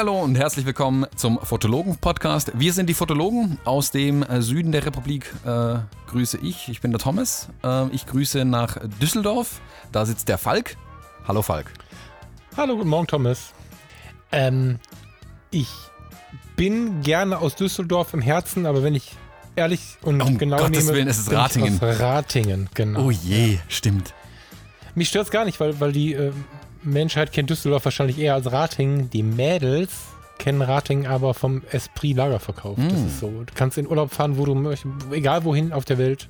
Hallo und herzlich willkommen zum Fotologen-Podcast. Wir sind die Fotologen aus dem äh, Süden der Republik. Äh, grüße ich. Ich bin der Thomas. Äh, ich grüße nach Düsseldorf. Da sitzt der Falk. Hallo Falk. Hallo, guten Morgen, Thomas. Ähm, ich bin gerne aus Düsseldorf im Herzen, aber wenn ich ehrlich und um genau Gottes nehme, Willen, es ist Ratingen. Aus Ratingen, genau. Oh je, stimmt. Mich stört es gar nicht, weil, weil die äh, Menschheit kennt Düsseldorf wahrscheinlich eher als Ratingen. Die Mädels kennen Ratingen aber vom Esprit Lagerverkauf. Das Mm. ist so. Du kannst in Urlaub fahren, wo du möchtest, egal wohin auf der Welt.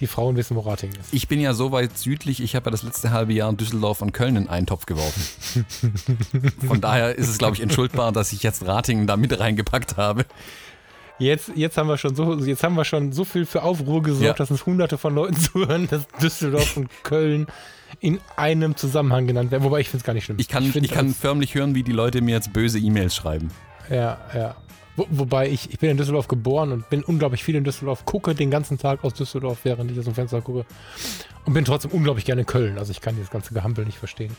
Die Frauen wissen, wo Ratingen ist. Ich bin ja so weit südlich, ich habe ja das letzte halbe Jahr in Düsseldorf und Köln in einen Topf geworfen. Von daher ist es, glaube ich, entschuldbar, dass ich jetzt Ratingen da mit reingepackt habe. Jetzt, jetzt haben wir schon so, jetzt haben wir schon so viel für Aufruhr gesorgt, Ja. dass uns hunderte von Leuten zuhören, dass Düsseldorf und Köln in einem Zusammenhang genannt werden. Wobei ich finde es gar nicht schlimm. Ich kann, ich find kann förmlich hören, wie die Leute mir jetzt böse E-Mails schreiben. Ja, ja. Wo, wobei ich, ich bin in Düsseldorf geboren und bin unglaublich viel in Düsseldorf, gucke den ganzen Tag aus Düsseldorf, während ich aus dem Fenster gucke. Und bin trotzdem unglaublich gerne in Köln. Also ich kann dieses ganze Gehampel nicht verstehen.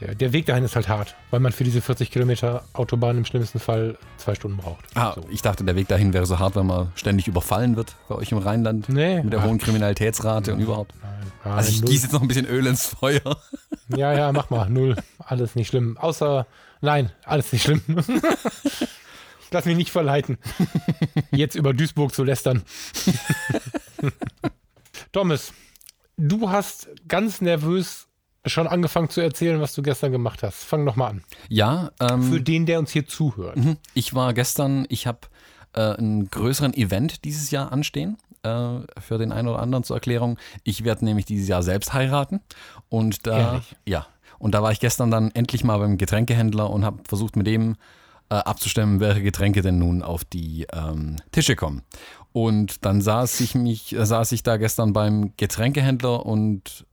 Der, der Weg dahin ist halt hart, weil man für diese 40 Kilometer Autobahn im schlimmsten Fall zwei Stunden braucht. Ah, So. ich dachte, der Weg dahin wäre so hart, wenn man ständig überfallen wird bei euch im Rheinland. Nee. Mit der hohen Kriminalitätsrate und überhaupt. Nein, nein, Also ich null. gieße jetzt noch ein bisschen Öl ins Feuer. Ja, ja, mach mal. Null. Alles nicht schlimm. Außer, nein, alles nicht schlimm. ich lass mich nicht verleiten, jetzt über Duisburg zu lästern. Thomas, du hast ganz nervös schon angefangen zu erzählen, was du gestern gemacht hast. Fang doch mal an. Ja, ähm, Für den, der uns hier zuhört. mhm. ich war gestern, ich habe äh, einen größeren Event dieses Jahr anstehen. Äh, für den einen oder anderen zur Erklärung. Ich werde nämlich dieses Jahr selbst heiraten. Und da, Ehrlich? ja, und da war ich gestern dann endlich mal beim Getränkehändler und habe versucht mit dem äh, abzustimmen, welche Getränke denn nun auf die ähm, Tische kommen. Und dann saß ich mich, äh, saß ich da gestern beim Getränkehändler und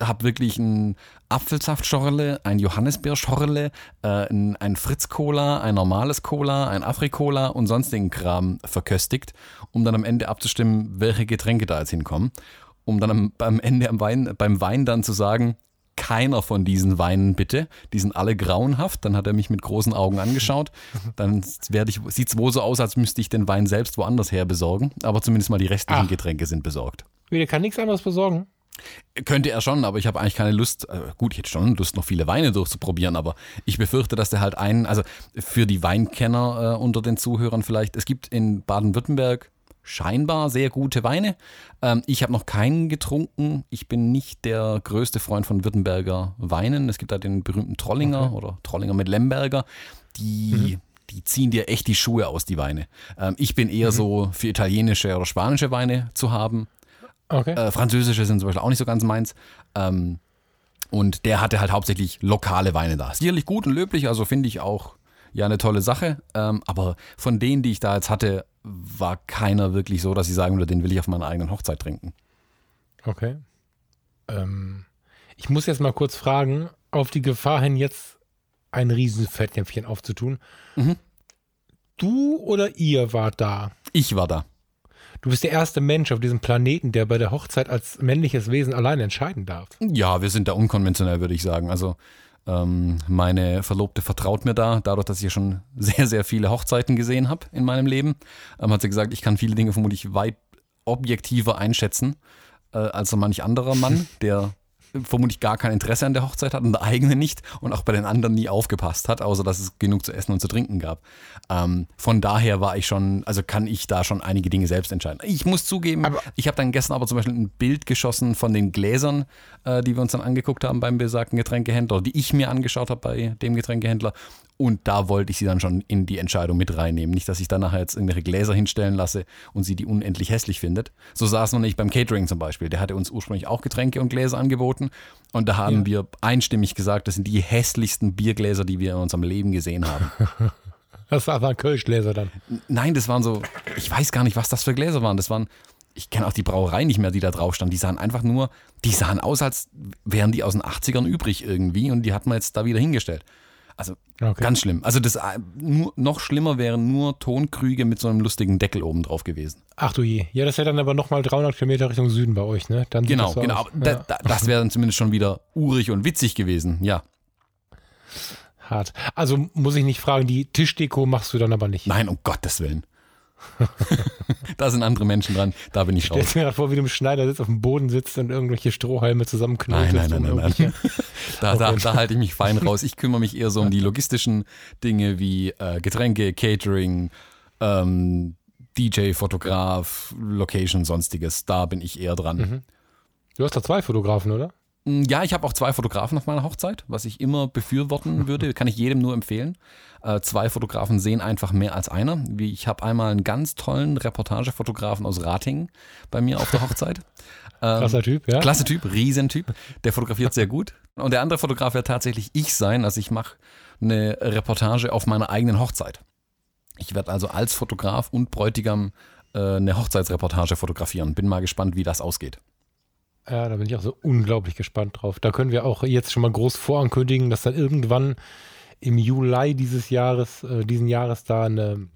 habe wirklich ein Apfelsaftschorle, ein Johannisbeerschorle, äh, ein, ein Fritz-Cola, ein normales Cola, ein Afri-Cola und sonstigen Kram verköstigt, um dann am Ende abzustimmen, welche Getränke da jetzt hinkommen. Um dann am, beim Ende am Wein, beim Wein dann zu sagen, keiner von diesen Weinen bitte, die sind alle grauenhaft. Dann hat er mich mit großen Augen angeschaut. Dann sieht es wohl so aus, als müsste ich den Wein selbst woanders her besorgen. Aber zumindest mal die restlichen Ach. Getränke sind besorgt. Wie, Der kann nichts anderes besorgen. Könnte er schon, aber ich habe eigentlich keine Lust. Äh, gut, ich hätte schon Lust, noch viele Weine durchzuprobieren, aber ich befürchte, dass der halt einen, also für die Weinkenner äh, unter den Zuhörern vielleicht, es gibt in Baden-Württemberg scheinbar sehr gute Weine. Ähm, ich habe noch keinen getrunken. Ich bin nicht der größte Freund von Württemberger Weinen. Es gibt da den berühmten Trollinger Okay. oder Trollinger mit Lemberger. Die, die ziehen dir echt die Schuhe aus, die Weine. Ähm, ich bin eher so für italienische oder spanische Weine zu haben. Okay. Äh, Französische sind zum Beispiel auch nicht so ganz meins. Ähm, und der hatte halt hauptsächlich lokale Weine da. Sicherlich gut und löblich, also finde ich auch ja eine tolle Sache. Ähm, aber von denen, die ich da jetzt hatte, war keiner wirklich so, dass ich sagen würde, den will ich auf meiner eigenen Hochzeit trinken. Okay. Ähm, ich muss jetzt mal kurz fragen, auf die Gefahr hin, jetzt ein Riesenfettnäpfchen aufzutun. Mhm. Du oder ihr wart da? Ich war da. Du bist der erste Mensch auf diesem Planeten, der bei der Hochzeit als männliches Wesen allein entscheiden darf. Ja, wir sind da unkonventionell, würde ich sagen. Also ähm, meine Verlobte vertraut mir da, dadurch, dass ich ja schon sehr, sehr viele Hochzeiten gesehen habe in meinem Leben. Ähm, hat sie gesagt, ich kann viele Dinge vermutlich weit objektiver einschätzen äh, als so manch anderer Mann, der vermutlich gar kein Interesse an der Hochzeit hat und der eigene nicht und auch bei den anderen nie aufgepasst hat, außer dass es genug zu essen und zu trinken gab. Ähm, von daher war ich schon, also kann ich da schon einige Dinge selbst entscheiden. Ich muss zugeben, Aber- ich habe dann gestern aber zum Beispiel ein Bild geschossen von den Gläsern, äh, die wir uns dann angeguckt haben beim besagten Getränkehändler, die ich mir angeschaut habe bei dem Getränkehändler. Und da wollte ich sie dann schon in die Entscheidung mit reinnehmen. Nicht, dass ich dann nachher jetzt irgendwelche Gläser hinstellen lasse und sie die unendlich hässlich findet. So saß man nicht beim Catering zum Beispiel. Der hatte uns ursprünglich auch Getränke und Gläser angeboten. Und da haben Ja. wir einstimmig gesagt, das sind die hässlichsten Biergläser, die wir in unserem Leben gesehen haben. Das war ein Kölschgläser dann. Nein, das waren so, ich weiß gar nicht, was das für Gläser waren. Das waren, ich kenne auch die Brauerei nicht mehr, die da drauf stand. Die sahen einfach nur, die sahen aus, als wären die aus den 80ern übrig irgendwie und die hat man jetzt da wieder hingestellt. Also Okay. ganz schlimm. Also das nur, noch schlimmer wären nur Tonkrüge mit so einem lustigen Deckel oben drauf gewesen. Ach du je. Ja, das wäre dann aber nochmal 300 Kilometer Richtung Süden bei euch, ne? Dann Genau, so genau. da, Ja, da, das wäre dann zumindest schon wieder urig und witzig gewesen. Ja. hart. Also muss ich nicht fragen, die Tischdeko machst du dann aber nicht. Nein, um Gottes Willen. da sind andere Menschen dran. Da bin ich Stell raus. dir gerade vor, wie du im Schneider sitzt, auf dem Boden sitzt und irgendwelche Strohhalme zusammenknotest. Nein, nein, nein, nein, nein. Da, da, da halte ich mich fein raus. Ich kümmere mich eher so um die logistischen Dinge wie äh, Getränke, Catering, ähm, DJ, Fotograf, Location, sonstiges. Da bin ich eher dran. Mhm. Du hast da zwei Fotografen, oder? Mm, Ja, ich habe auch zwei Fotografen auf meiner Hochzeit, was ich immer befürworten würde, kann ich jedem nur empfehlen. Äh, zwei Fotografen sehen einfach mehr als einer. Wie ich habe einmal einen ganz tollen Reportagefotografen aus Rating bei mir auf der Hochzeit. Ähm, Krasser Typ, ja? Klasse Typ, Riesentyp. Der fotografiert sehr gut. Und der andere Fotograf wird tatsächlich ich sein. Also ich mache eine Reportage auf meiner eigenen Hochzeit. Ich werde also als Fotograf und Bräutigam äh, eine Hochzeitsreportage fotografieren. Bin mal gespannt, wie das ausgeht. Ja, da bin ich auch so unglaublich gespannt drauf. Da können wir auch jetzt schon mal groß vorankündigen, dass dann irgendwann im Juli dieses Jahres, äh, diesen Jahres da eine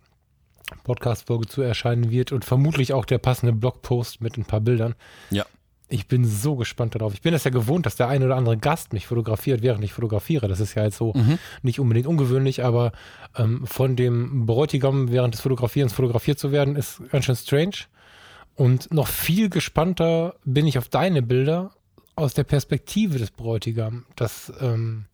Podcast-Folge zu erscheinen wird und vermutlich auch der passende Blogpost mit ein paar Bildern. Ja. Ich bin so gespannt darauf. Ich bin es ja gewohnt, dass der ein oder andere Gast mich fotografiert, während ich fotografiere. Das ist ja jetzt so Mhm. nicht unbedingt ungewöhnlich, aber ähm, von dem Bräutigam während des Fotografierens fotografiert zu werden, ist ganz schön strange. Und noch viel gespannter bin ich auf deine Bilder aus der Perspektive des Bräutigam. Das, ähm,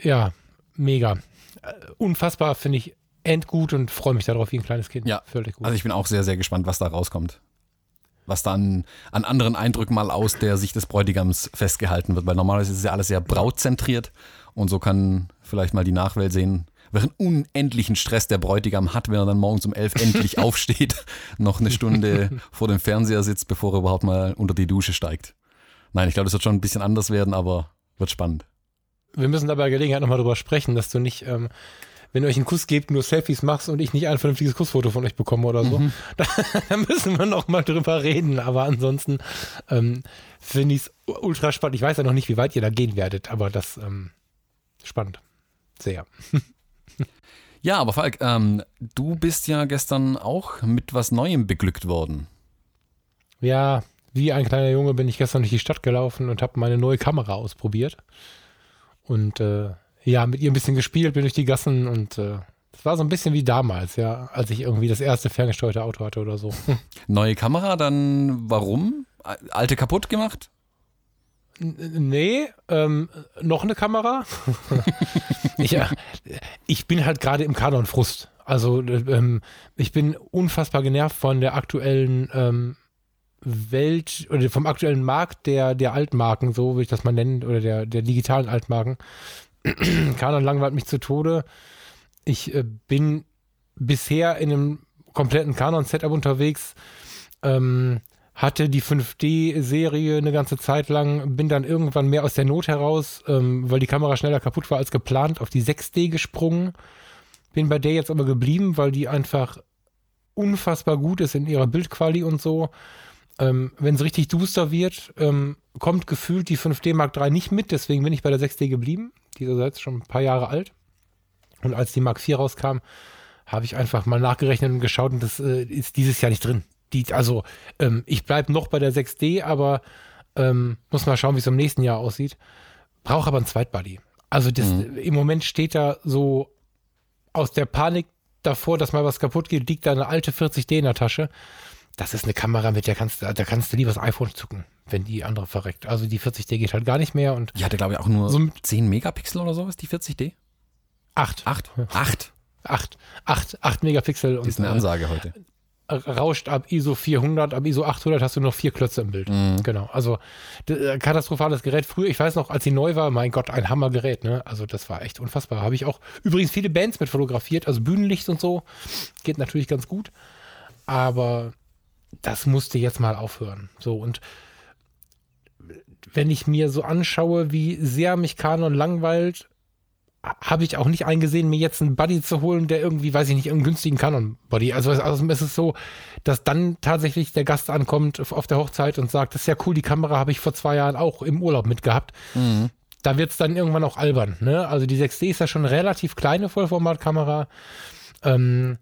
ja, mega. Äh, Unfassbar, finde ich endgut und freue mich darauf wie ein kleines Kind. Ja, völlig gut. Also ich bin auch sehr, sehr gespannt, was da rauskommt. Was dann an anderen Eindrücken mal aus der Sicht des Bräutigams festgehalten wird, weil normalerweise ist es ja alles sehr brautzentriert und so kann vielleicht mal die Nachwelt sehen, welchen unendlichen Stress der Bräutigam hat, wenn er dann morgens um elf endlich aufsteht, noch eine Stunde vor dem Fernseher sitzt, bevor er überhaupt mal unter die Dusche steigt. Nein, ich glaube, das wird schon ein bisschen anders werden, aber wird spannend. Wir müssen dabei Gelegenheit nochmal drüber sprechen, dass du nicht, ähm, wenn ihr euch einen Kuss gebt, nur Selfies machst und ich nicht ein vernünftiges Kussfoto von euch bekomme oder so. Da, da müssen wir nochmal drüber reden. Aber ansonsten ähm, finde ich es ultra spannend. Ich weiß ja noch nicht, wie weit ihr da gehen werdet, aber das ähm, spannend. Sehr. Ja, aber Falk, ähm, du bist ja gestern auch mit was Neuem beglückt worden. Ja, wie ein kleiner Junge bin ich gestern durch die Stadt gelaufen und habe meine neue Kamera ausprobiert. Und äh, ja, mit ihr ein bisschen gespielt, bin durch die Gassen und äh, es war so ein bisschen wie damals, ja, als ich irgendwie das erste ferngesteuerte Auto hatte oder so. Neue Kamera, dann warum? Alte kaputt gemacht? Nee, ähm, noch eine Kamera. ich, äh, ich bin halt gerade im Kanon Frust. Also äh, ähm, ich bin unfassbar genervt von der aktuellen ähm, Welt oder vom aktuellen Markt der, der Altmarken, so will ich das mal nennen, oder der, der digitalen Altmarken. Kanon langweilt mich zu Tode. Ich äh, bin bisher in einem kompletten Canon-Setup unterwegs. Ähm, hatte die 5D-Serie eine ganze Zeit lang, bin dann irgendwann mehr aus der Not heraus, ähm, weil die Kamera schneller kaputt war als geplant, auf die 6D gesprungen. Bin bei der jetzt aber geblieben, weil die einfach unfassbar gut ist in ihrer Bildquali und so. Ähm, Wenn es richtig duster wird, ähm, kommt gefühlt die 5D Mark III nicht mit, deswegen bin ich bei der 6D geblieben. Die ist schon ein paar Jahre alt. Und als die Mark IV rauskam, habe ich einfach mal nachgerechnet und geschaut und das äh, ist dieses Jahr nicht drin. Die, also ähm, ich bleibe noch bei der 6D, aber ähm, muss mal schauen, wie es im nächsten Jahr aussieht. Brauche aber ein Zweitbody. Also das, im Moment steht da so aus der Panik davor, dass mal was kaputt geht, liegt da eine alte 40D in der Tasche. Das ist eine Kamera, mit der kannst du, da kannst du lieber das iPhone zucken, wenn die andere verreckt. Also die 40D geht halt gar nicht mehr und Die hatte, glaube ich, auch nur So mit- 10 Megapixel oder sowas, die 40D? 8. 8? 8. 8. 8, 8 Megapixel und Ist eine äh, Ansage heute. Rauscht ab ISO 400, ab ISO 800 hast du noch vier Klötze im Bild. Mhm. Genau, also äh, katastrophales Gerät. Früher, ich weiß noch, als sie neu war, mein Gott, ein Hammergerät, ne? Also das war echt unfassbar. Habe ich auch übrigens viele Bands mit fotografiert, also Bühnenlicht und so. Geht natürlich ganz gut. Aber das musste jetzt mal aufhören. So, und wenn ich mir so anschaue, wie sehr mich Canon langweilt, habe ich auch nicht eingesehen, mir jetzt einen Buddy zu holen, der irgendwie, weiß ich nicht, einen günstigen Canon-Body. Also, also es ist so, dass dann tatsächlich der Gast ankommt auf- auf der Hochzeit und sagt, das ist ja cool, die Kamera habe ich vor zwei Jahren auch im Urlaub mitgehabt. Mhm. da wird es dann irgendwann auch albern. Ne? Also die 6D ist ja schon eine relativ kleine Vollformatkamera. Ähm,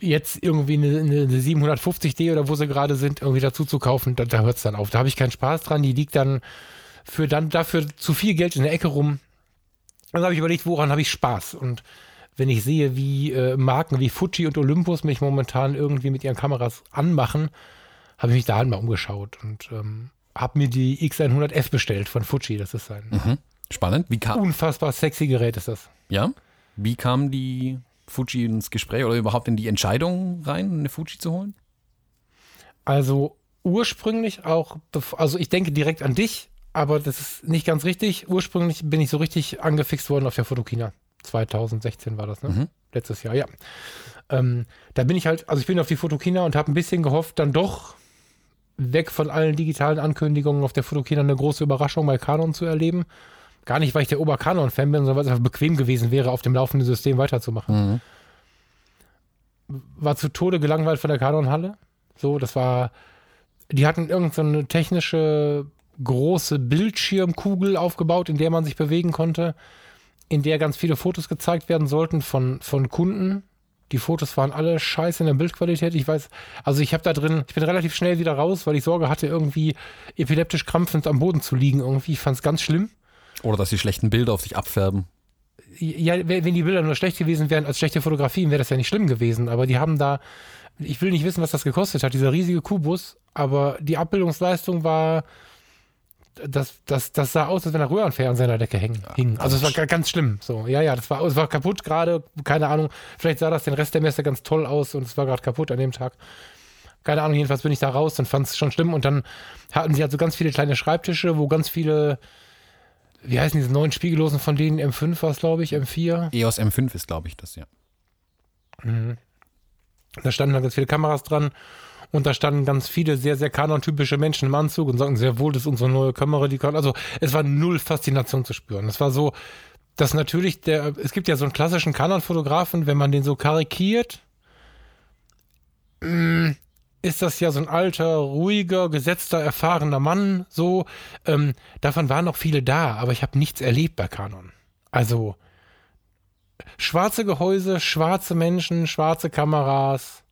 jetzt irgendwie eine, eine 750D oder wo sie gerade sind, irgendwie dazu zu kaufen, da, da hört es dann auf. Da habe ich keinen Spaß dran. Die liegt dann für dann dafür zu viel Geld in der Ecke rum. Dann habe ich überlegt, woran habe ich Spaß? Und wenn ich sehe, wie äh, Marken wie Fuji und Olympus mich momentan irgendwie mit ihren Kameras anmachen, habe ich mich da halt mal umgeschaut und ähm, habe mir die X100F bestellt von Fuji. Das ist ein Mhm. Spannend. Wie kam, unfassbar sexy Gerät, ist das. ja? Wie kam die Fuji ins Gespräch oder überhaupt in die Entscheidung rein, eine Fuji zu holen? Also ursprünglich auch, also ich denke direkt an dich, aber das ist nicht ganz richtig. Ursprünglich bin ich so richtig angefixt worden auf der Fotokina. 2016 war das, ne? Mhm. Letztes Jahr, ja. Ähm, da bin ich halt, also ich bin auf die Fotokina und habe ein bisschen gehofft, dann doch weg von allen digitalen Ankündigungen auf der Fotokina eine große Überraschung bei Canon zu erleben. Gar nicht, weil ich der Ober-Canon-Fan bin, sondern weil es einfach bequem gewesen wäre, auf dem laufenden System weiterzumachen Mhm. war zu Tode gelangweilt von der Canon-Halle. So, das war. Die hatten irgendeine so eine technische große Bildschirmkugel aufgebaut, in der man sich bewegen konnte, in der ganz viele Fotos gezeigt werden sollten von, von Kunden. Die Fotos waren alle scheiße in der Bildqualität. Ich weiß, also ich habe da drin, ich bin relativ schnell wieder raus, weil ich Sorge hatte, irgendwie epileptisch krampfend am Boden zu liegen. Irgendwie, ich fand es ganz schlimm. Oder dass die schlechten Bilder auf sich abfärben. Ja, wenn wenn die Bilder nur schlecht gewesen wären als schlechte Fotografien, wäre das ja nicht schlimm gewesen. Aber die haben da, ich will nicht wissen, was das gekostet hat, dieser riesige Kubus, aber die Abbildungsleistung war, das, das, das sah aus, als wenn ein Röhrenfernseher an der Decke hängen, hing. Also es war ga- ganz schlimm. So, ja, ja, das war, es war kaputt gerade, keine Ahnung. Vielleicht sah das den Rest der Messe ganz toll aus und es war gerade kaputt an dem Tag. Keine Ahnung, jedenfalls bin ich da raus und fand es schon schlimm. Und dann hatten sie halt so ganz viele kleine Schreibtische, wo ganz viele, wie heißen diese neuen Spiegellosen von denen? M5 war es, glaube ich, M4. EOS M5 ist, glaube ich, das, ja. Da standen dann ganz viele Kameras dran und da standen ganz viele sehr, sehr Canon-typische Menschen im Anzug und sagten sehr wohl, das ist unsere neue Kamera, die kann. Also es war null Faszination zu spüren. Es war so, dass natürlich der, es gibt ja so einen klassischen Canon-Fotografen, wenn man den so karikiert, mm, ist das ja so ein alter, ruhiger, gesetzter, erfahrener Mann, so. Ähm, davon waren noch viele da, aber ich habe nichts erlebt bei Canon. Also schwarze Gehäuse, schwarze Menschen, schwarze Kameras.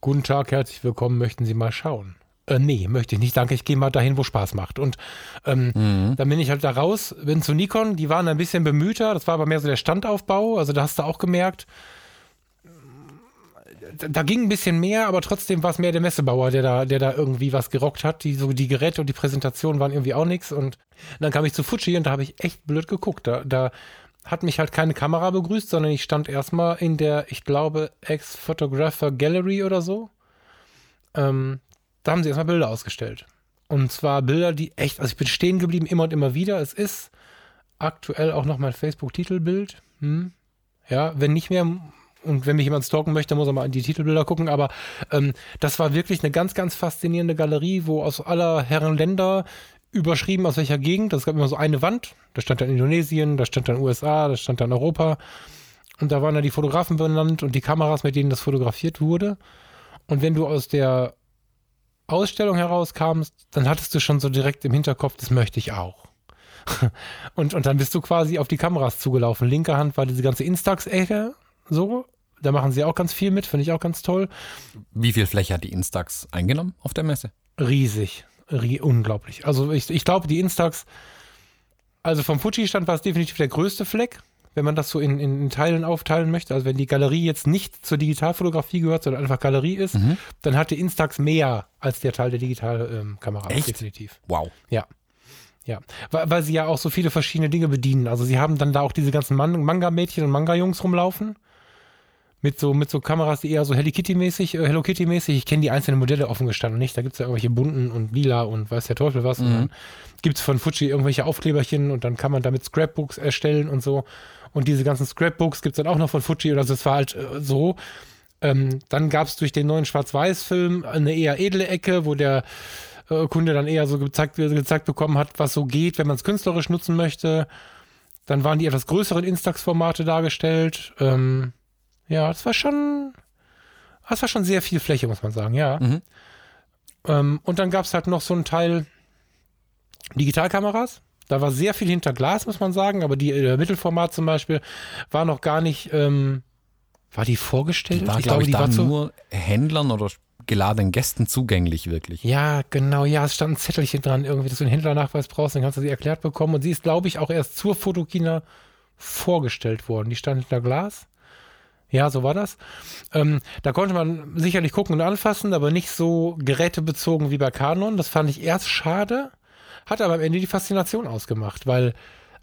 Guten Tag, herzlich willkommen, möchten Sie mal schauen? Äh, nee, möchte ich nicht, danke, ich gehe mal dahin, wo Spaß macht. Und ähm, Mhm. dann bin ich halt da raus, bin zu Nikon, die waren ein bisschen bemühter, das war aber mehr so der Standaufbau, also da hast du auch gemerkt, da, ging ein bisschen mehr, aber trotzdem war es mehr der Messebauer, der da, der da irgendwie was gerockt hat. Die, so die Geräte und die Präsentation waren irgendwie auch nichts. Und dann kam ich zu Fuji und da habe ich echt blöd geguckt. Da, da hat mich halt keine Kamera begrüßt, sondern ich stand erstmal in der, ich glaube, Ex-Photographer Gallery oder so. Ähm, da haben sie erstmal Bilder ausgestellt. Und zwar Bilder, die echt, also ich bin stehen geblieben immer und immer wieder. Es ist aktuell auch noch mein Facebook-Titelbild. Hm. Ja, wenn nicht mehr und wenn mich jemand stalken möchte, muss er mal in die Titelbilder gucken. Aber ähm, das war wirklich eine ganz, ganz faszinierende Galerie, wo aus aller Herren Länder überschrieben, aus welcher Gegend. Es gab immer so eine Wand. Da stand dann Indonesien, da stand dann USA, da stand dann Europa. Und da waren dann die Fotografen benannt und die Kameras, mit denen das fotografiert wurde. Und wenn du aus der Ausstellung herauskamst, dann hattest du schon so direkt im Hinterkopf, das möchte ich auch. und, und dann bist du quasi auf die Kameras zugelaufen. Linke Hand war diese ganze Instax-Ecke, so. Da machen sie auch ganz viel mit, finde ich auch ganz toll. Wie viel Fläche hat die Instax eingenommen auf der Messe? Riesig. Unglaublich. Also ich, ich glaube, die Instax, also vom Fuji-Stand war es definitiv der größte Fleck, wenn man das so in, in, Teilen aufteilen möchte. Also wenn die Galerie jetzt nicht zur Digitalfotografie gehört, sondern einfach Galerie ist, Mhm. dann hat die Instax mehr als der Teil der Digitalkamera. Echt? Definitiv. Wow. Ja. Ja, weil, weil sie ja auch so viele verschiedene Dinge bedienen. Also sie haben dann da auch diese ganzen Man Manga-Mädchen und Manga-Jungs rumlaufen. Mit so, mit so Kameras, die eher so Hello Kitty-mäßig, äh, Hello Kitty-mäßig. Ich kenne die einzelnen Modelle offen gestanden nicht. Da gibt es ja irgendwelche bunten und lila und weiß der Teufel was. Und dann gibt es von Fuji irgendwelche Aufkleberchen und dann kann man damit Scrapbooks erstellen und so. Und diese ganzen Scrapbooks gibt es dann auch noch von Fuji. Also es war halt äh, so. Ähm, dann gab es durch den neuen Schwarz-Weiß-Film eine eher edle Ecke, wo der äh, Kunde dann eher so gezeigt, gezeigt bekommen hat, was so geht, wenn man es künstlerisch nutzen möchte. Dann waren die etwas größeren Instax-Formate dargestellt. Ähm, ja, das war schon, das war schon sehr viel Fläche, muss man sagen, ja. Mhm. Ähm, und dann gab es halt noch so einen Teil Digitalkameras. Da war sehr viel hinter Glas, muss man sagen, aber die äh, Mittelformat zum Beispiel war noch gar nicht, ähm, war die vorgestellt? Die war, glaube ich, da nur Händlern oder geladenen Gästen zugänglich, wirklich. Ja, genau, ja, es stand ein Zettelchen dran, irgendwie, dass du einen Händlernachweis brauchst, dann kannst du sie erklärt bekommen. Und sie ist, glaube ich, auch erst zur Fotokina vorgestellt worden. Die stand hinter Glas. Ja, so war das. Ähm, da konnte man sicherlich gucken und anfassen, aber nicht so gerätebezogen wie bei Canon. Das fand ich erst schade, hat aber am Ende die Faszination ausgemacht, weil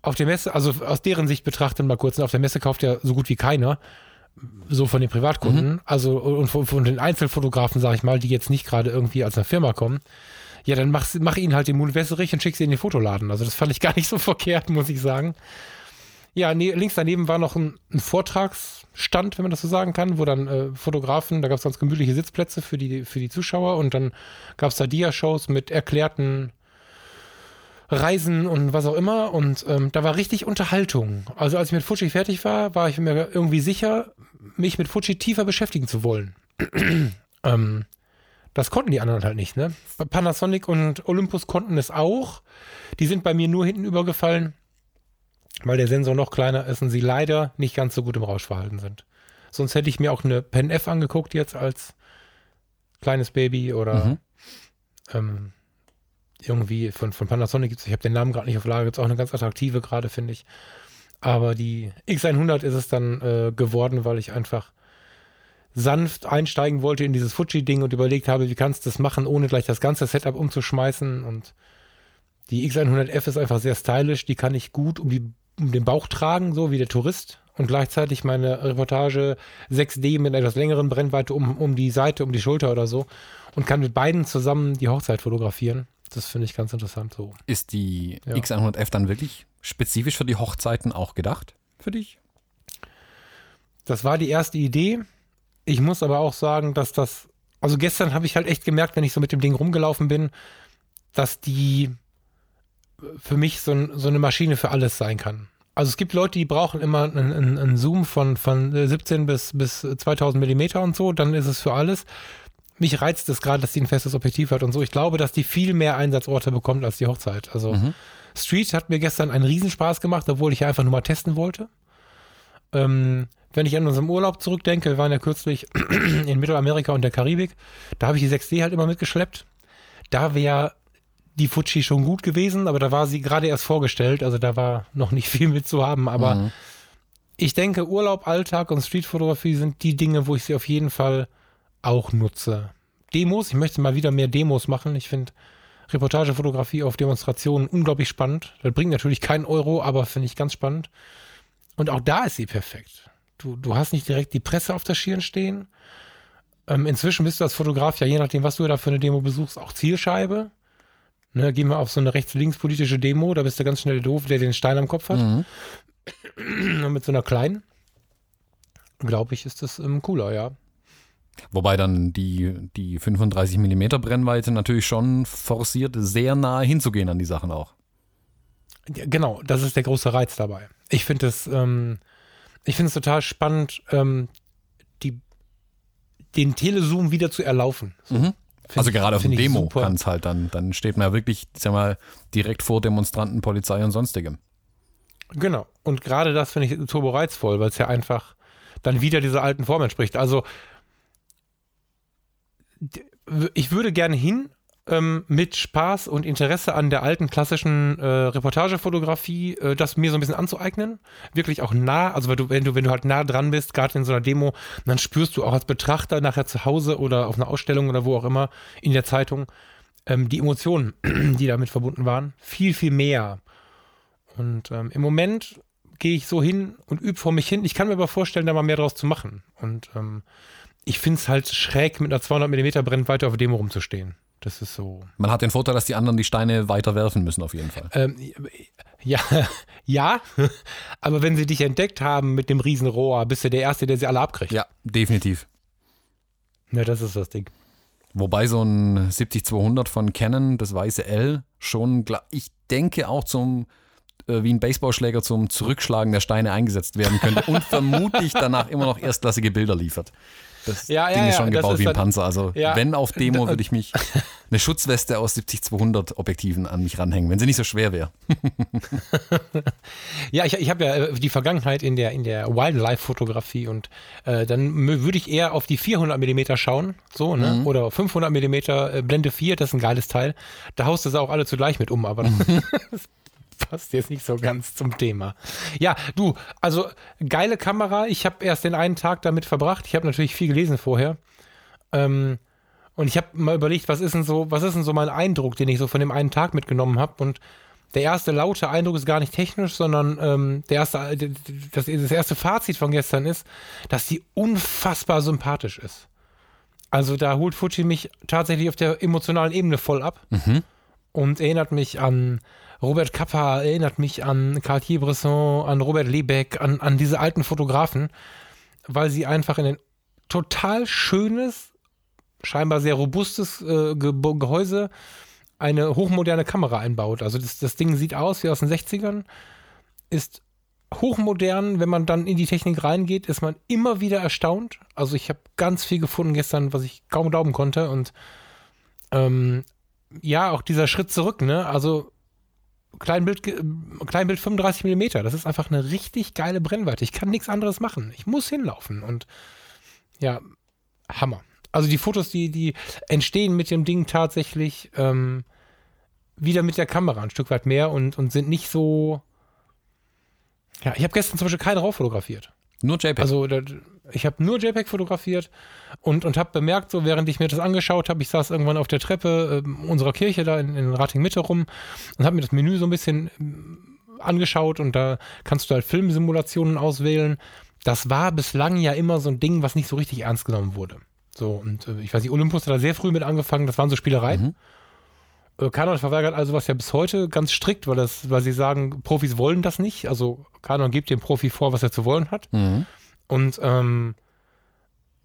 auf der Messe, also aus deren Sicht betrachtet mal kurz, auf der Messe kauft ja so gut wie keiner, so von den Privatkunden, mhm. also und von, von, den Einzelfotografen, sag ich mal, die jetzt nicht gerade irgendwie als eine Firma kommen. Ja, dann mach, mach ihnen halt den Mund wässerig und schick sie in den Fotoladen. Also das fand ich gar nicht so verkehrt, muss ich sagen. Ja, nee, links daneben war noch ein, ein, Vortragsstand, wenn man das so sagen kann, wo dann äh, Fotografen, da gab es ganz gemütliche Sitzplätze für die, für die Zuschauer und dann gab es da Dia-Shows mit erklärten Reisen und was auch immer. Und ähm, da war richtig Unterhaltung. Also als ich mit Fuji fertig war, war ich mir irgendwie sicher, mich mit Fuji tiefer beschäftigen zu wollen. ähm, das konnten die anderen halt nicht, ne? Panasonic und Olympus konnten es auch. Die sind bei mir nur hinten übergefallen weil der Sensor noch kleiner ist und sie leider nicht ganz so gut im Rauschverhalten sind. Sonst hätte ich mir auch eine Pen F angeguckt jetzt als kleines Baby oder mhm. ähm, irgendwie von, von Panasonic gibt es, ich habe den Namen gerade nicht auf Lager, gibt es auch eine ganz attraktive gerade, finde ich. Aber die X100 ist es dann äh, geworden, weil ich einfach sanft einsteigen wollte in dieses Fuji-Ding und überlegt habe, wie kannst du das machen, ohne gleich das ganze Setup umzuschmeißen. Und die X100F ist einfach sehr stylisch, die kann ich gut um die um den Bauch tragen, so wie der Tourist. Und gleichzeitig meine Reportage 6D mit einer etwas längeren Brennweite um, um die Seite, um die Schulter oder so. Und kann mit beiden zusammen die Hochzeit fotografieren. Das finde ich ganz interessant so. Ist die ja. X100F dann wirklich spezifisch für die Hochzeiten auch gedacht? Für dich? Das war die erste Idee. Ich muss aber auch sagen, dass das, also gestern habe ich halt echt gemerkt, wenn ich so mit dem Ding rumgelaufen bin, dass die für mich so, ein, so eine Maschine für alles sein kann. Also es gibt Leute, die brauchen immer einen, einen, einen Zoom von, von 17 bis, bis 2000 Millimeter und so, dann ist es für alles. Mich reizt es gerade, dass die ein festes Objektiv hat und so. Ich glaube, dass die viel mehr Einsatzorte bekommt als die Hochzeit. Also mhm. Street hat mir gestern einen Riesenspaß gemacht, obwohl ich ja einfach nur mal testen wollte. Ähm, wenn ich an unserem Urlaub zurückdenke, wir waren ja kürzlich in Mittelamerika und der Karibik, da habe ich die 6D halt immer mitgeschleppt. Da wäre die Fuji schon gut gewesen, aber da war sie gerade erst vorgestellt, also da war noch nicht viel mit zu haben. Aber mhm. ich denke, Urlaub, Alltag und Streetfotografie sind die Dinge, wo ich sie auf jeden Fall auch nutze. Demos, ich möchte mal wieder mehr Demos machen. Ich finde Reportagefotografie auf Demonstrationen unglaublich spannend. Das bringt natürlich keinen Euro, aber finde ich ganz spannend. Und auch da ist sie perfekt. Du, du hast nicht direkt die Presse auf der Schirn stehen. Ähm, inzwischen bist du als Fotograf ja, je nachdem, was du da für eine Demo besuchst, auch Zielscheibe. Ne, gehen wir auf so eine rechts-links-politische Demo, da bist du ganz schnell doof, der den Stein am Kopf hat. Mhm. Mit so einer kleinen, glaube ich, ist das ähm, cooler, ja. Wobei dann die, die 35 mm Brennweite natürlich schon forciert, sehr nah hinzugehen an die Sachen auch. Ja, genau, das ist der große Reiz dabei. Ich finde es, ähm, ich finde es total spannend, ähm, die, den Telezoom wieder zu erlaufen. So. Mhm. Find also gerade auf dem Demo kann es halt dann, dann steht man ja wirklich, sag mal, direkt vor Demonstranten, Polizei und sonstigem. Genau. Und gerade das finde ich turbo reizvoll, weil es ja einfach dann wieder dieser alten Form entspricht. Also ich würde gerne hin ähm, mit Spaß und Interesse an der alten klassischen äh, Reportagefotografie, äh, das mir so ein bisschen anzueignen. Wirklich auch nah, also wenn du, wenn du, wenn du halt nah dran bist, gerade in so einer Demo, dann spürst du auch als Betrachter nachher zu Hause oder auf einer Ausstellung oder wo auch immer in der Zeitung ähm, die Emotionen, die damit verbunden waren, viel, viel mehr. Und ähm, im Moment gehe ich so hin und übe vor mich hin. Ich kann mir aber vorstellen, da mal mehr draus zu machen. Und ähm, ich finde es halt schräg, mit einer 200 mm Brennweite auf der Demo rumzustehen. Das ist so. Man hat den Vorteil, dass die anderen die Steine weiter werfen müssen, auf jeden Fall. Ähm, ja, ja, aber wenn sie dich entdeckt haben mit dem Riesenrohr, bist du der Erste, der sie alle abkriegt. Ja, definitiv. Ja, das ist das Ding. Wobei so ein 70-200 von Canon, das weiße L, schon, ich denke auch zum äh, wie ein Baseballschläger zum Zurückschlagen der Steine eingesetzt werden könnte und vermutlich danach immer noch erstklassige Bilder liefert. Das Ja, ja, Ding ist ja, schon das gebaut ist wie ein Panzer. Also Ja. wenn auf Demo würde ich mich eine Schutzweste aus 70-200 Objektiven an mich ranhängen, wenn sie nicht so schwer wäre. Ja, ich, ich habe ja äh, die Vergangenheit in der, in der Wildlife-Fotografie und äh, dann würde ich eher auf die 400 Millimeter schauen, so, ne? Oder 500 Millimeter äh, Blende 4, das ist ein geiles Teil. Da haust du es auch alle zugleich mit um, aber das passt jetzt nicht so ganz zum Thema. Ja, du, also geile Kamera. Ich habe erst den einen Tag damit verbracht. Ich habe natürlich viel gelesen vorher. Ähm, und ich habe mal überlegt, was ist denn so, was ist denn so mein Eindruck, den ich so von dem einen Tag mitgenommen habe? Und der erste laute Eindruck ist gar nicht technisch, sondern ähm, der erste, das, das erste Fazit von gestern ist, dass sie unfassbar sympathisch ist. Also da holt Fuji mich tatsächlich auf der emotionalen Ebene voll ab und erinnert mich an Robert Kappa, erinnert mich an Cartier-Bresson, an Robert Lebeck, an, an diese alten Fotografen, weil sie einfach in ein total schönes, scheinbar sehr robustes äh, Ge Gehäuse eine hochmoderne Kamera einbaut. Also das, das Ding sieht aus wie aus den 60ern, ist hochmodern. Wenn man dann in die Technik reingeht, ist man immer wieder erstaunt. Also ich habe ganz viel gefunden gestern, was ich kaum glauben konnte. Und ähm, ja, auch dieser Schritt zurück, ne? Also Kleinbild, Kleinbild 35 mm, das ist einfach eine richtig geile Brennweite. Ich kann nichts anderes machen. Ich muss hinlaufen und ja, Hammer. Also die Fotos, die, die entstehen mit dem Ding tatsächlich ähm, wieder mit der Kamera ein Stück weit mehr und, und sind nicht so. Ja, ich habe gestern zum Beispiel keinen RAW fotografiert. Nur JPEG. Also ich habe nur JPEG fotografiert und, und habe bemerkt, so während ich mir das angeschaut habe, ich saß irgendwann auf der Treppe ähm, unserer Kirche da in, in Rating Mitte rum und habe mir das Menü so ein bisschen ähm, angeschaut und da kannst du halt Filmsimulationen auswählen. Das war bislang ja immer so ein Ding, was nicht so richtig ernst genommen wurde. So, und äh, ich weiß nicht, Olympus hat da sehr früh mit angefangen, das waren so Spielereien. Äh, Canon verweigert also was ja bis heute ganz strikt, weil, das, weil sie sagen, Profis wollen das nicht. Also Canon gibt dem Profi vor, was er zu wollen hat. mhm. Und ähm,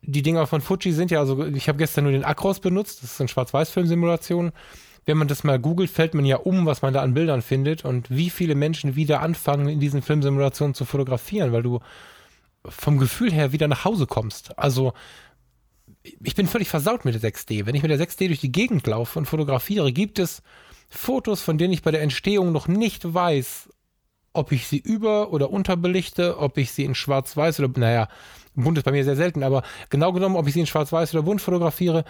die Dinger von Fuji sind ja, also ich habe gestern nur den Acros benutzt, das ist eine Schwarz-Weiß-Film-Simulation. Wenn man das mal googelt, fällt man ja um, was man da an Bildern findet und wie viele Menschen wieder anfangen, in diesen Filmsimulationen zu fotografieren, weil du vom Gefühl her wieder nach Hause kommst. Also ich bin völlig versaut mit der 6D. Wenn ich mit der 6D durch die Gegend laufe und fotografiere, gibt es Fotos, von denen ich bei der Entstehung noch nicht weiß, ob ich sie über- oder unterbelichte, ob ich sie in schwarz-weiß oder, naja, bunt ist bei mir sehr selten, aber genau genommen, ob ich sie in schwarz-weiß oder bunt fotografiere,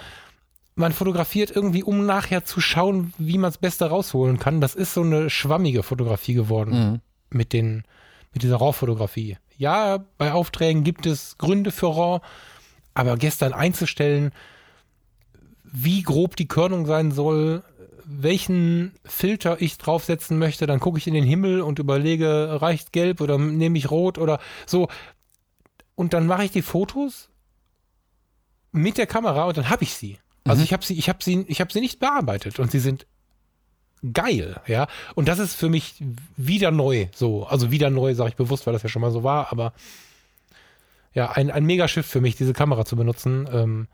man fotografiert irgendwie, um nachher zu schauen, wie man das Beste rausholen kann. Das ist so eine schwammige Fotografie geworden Mhm. mit, den, mit dieser RAW-Fotografie. Ja, bei Aufträgen gibt es Gründe für RAW, aber gestern einzustellen, wie grob die Körnung sein soll, welchen Filter ich draufsetzen möchte, dann gucke ich in den Himmel und überlege, reicht gelb oder nehme ich rot oder so. Und dann mache ich die Fotos mit der Kamera und dann habe ich sie. Also Mhm. ich habe sie, ich habe sie, ich habe sie nicht bearbeitet und sie sind geil, ja. Und das ist für mich wieder neu, so. Also wieder neu, sage ich bewusst, weil das ja schon mal so war, aber ja, ein, ein Megaschiff für mich, diese Kamera zu benutzen. Ähm,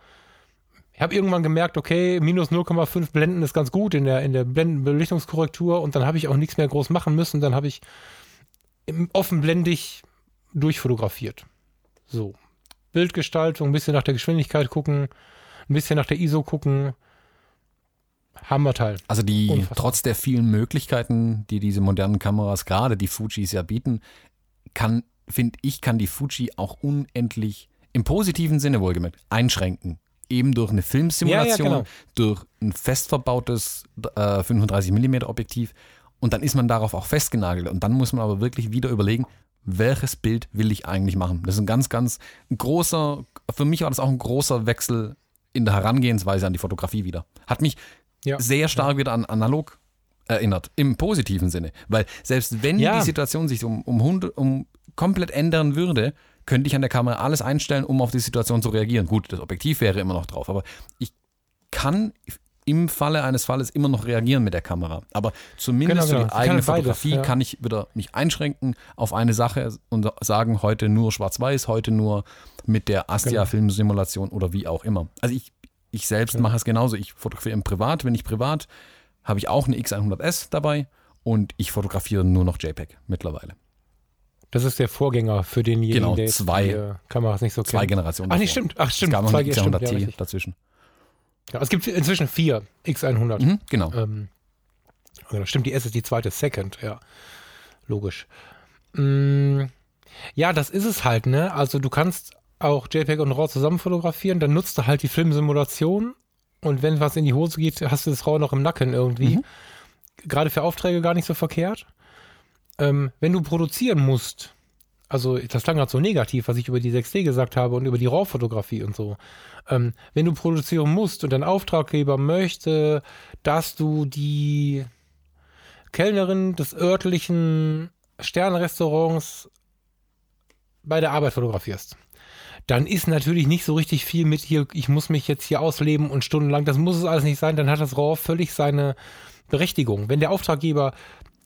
ich habe irgendwann gemerkt, okay, minus 0,5 Blenden ist ganz gut in der, in der Blendenbelichtungskorrektur und dann habe ich auch nichts mehr groß machen müssen. Dann habe ich offenblendig durchfotografiert. So. Bildgestaltung, ein bisschen nach der Geschwindigkeit gucken, ein bisschen nach der ISO gucken. Hammerteil. Also die, Unfassbar. trotz der vielen Möglichkeiten, die diese modernen Kameras, gerade die Fujis ja bieten, kann, finde ich, kann die Fuji auch unendlich, im positiven Sinne wohlgemerkt, einschränken. Eben durch eine Filmsimulation, Ja, ja, genau. durch ein fest verbautes äh, 35mm Objektiv und dann ist man darauf auch festgenagelt. Und dann muss man aber wirklich wieder überlegen, welches Bild will ich eigentlich machen. Das ist ein ganz, ganz großer, für mich war das auch ein großer Wechsel in der Herangehensweise an die Fotografie wieder. Hat mich Ja. sehr stark wieder an analog erinnert, im positiven Sinne. Weil selbst wenn Ja. die Situation sich um, um, 100, um komplett ändern würde, könnte ich an der Kamera alles einstellen, um auf die Situation zu reagieren. Gut, das Objektiv wäre immer noch drauf, aber ich kann im Falle eines Falles immer noch reagieren mit der Kamera. Aber zumindest Genau, für genau. die Sie eigene kann beides, Fotografie ja. kann ich wieder mich einschränken auf eine Sache und sagen, heute nur schwarz-weiß, heute nur mit der Genau. Astia-Filmsimulation oder wie auch immer. Also ich, ich selbst mache es genauso. Ich fotografiere im Privat. Wenn ich privat, habe ich auch eine X100S dabei und ich fotografiere nur noch JPEG mittlerweile. Das ist der Vorgänger für denjenigen, Genau, der zwei- die äh, Kameras nicht so Zwei kennt. Generationen. Ach, davor. stimmt. Ach, stimmt. Es gab noch Zwei, ein ja, stimmt, ja, X100T richtig. dazwischen. Ja, es gibt inzwischen vier X100. Mhm, genau. Ähm, ja, stimmt, die S ist die zweite Second, ja. Logisch. Mm, ja, das ist es halt, ne? Also du kannst auch JPEG und RAW zusammen fotografieren, dann nutzt du halt die Filmsimulation und wenn was in die Hose geht, hast du das RAW noch im Nacken irgendwie. Mhm. Gerade für Aufträge gar nicht so verkehrt. Ähm, wenn du produzieren musst, also das klang gerade so negativ, was ich über die 6D gesagt habe und über die RAW-Fotografie und so. Ähm, wenn du produzieren musst und dein Auftraggeber möchte, dass du die Kellnerin des örtlichen Sternrestaurants bei der Arbeit fotografierst, dann ist natürlich nicht so richtig viel mit hier, ich muss mich jetzt hier ausleben und stundenlang, das muss es alles nicht sein, dann hat das RAW völlig seine Berechtigung. Wenn der Auftraggeber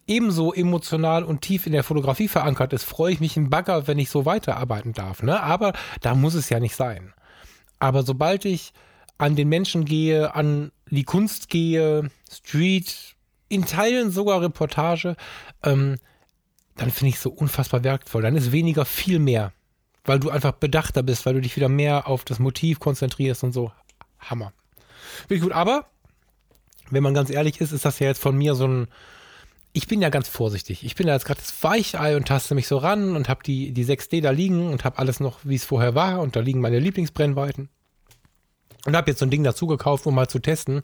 ebenso emotional und tief in der Fotografie verankert ist, freue ich mich im Bagger, wenn ich so weiterarbeiten darf. Ne? Aber da muss es ja nicht sein. Aber sobald ich an den Menschen gehe, an die Kunst gehe, Street, in Teilen sogar Reportage, ähm, dann finde ich es so unfassbar wertvoll. Dann ist weniger viel mehr, weil du einfach bedachter bist, weil du dich wieder mehr auf das Motiv konzentrierst und so. Hammer. Wirklich gut. Aber, wenn man ganz ehrlich ist, ist das ja jetzt von mir so ein. Ich bin ja ganz vorsichtig. Ich bin ja jetzt gerade das Weichei und taste mich so ran und habe die, die 6D da liegen und habe alles noch, wie es vorher war. Und da liegen meine Lieblingsbrennweiten. Und habe jetzt so ein Ding dazu gekauft, um mal zu testen.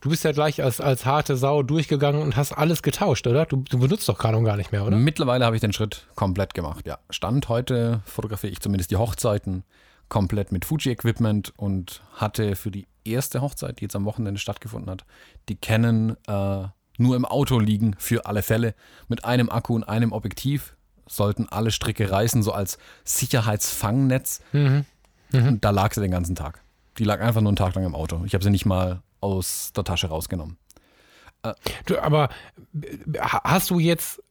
Du bist ja gleich als, als harte Sau durchgegangen und hast alles getauscht, oder? Du, du benutzt doch Canon gar nicht mehr, oder? Mittlerweile habe ich den Schritt komplett gemacht, ja. Stand heute fotografiere ich zumindest die Hochzeiten komplett mit Fuji-Equipment und hatte für die erste Hochzeit, die jetzt am Wochenende stattgefunden hat, die Canon äh, nur im Auto liegen für alle Fälle mit einem Akku und einem Objektiv. Sollten alle Stricke reißen, so als Sicherheitsfangnetz. Mhm. Und da lag sie den ganzen Tag. Die lag einfach nur einen Tag lang im Auto. Ich habe sie nicht mal aus der Tasche rausgenommen. Du, aber äh, ha- hast du jetzt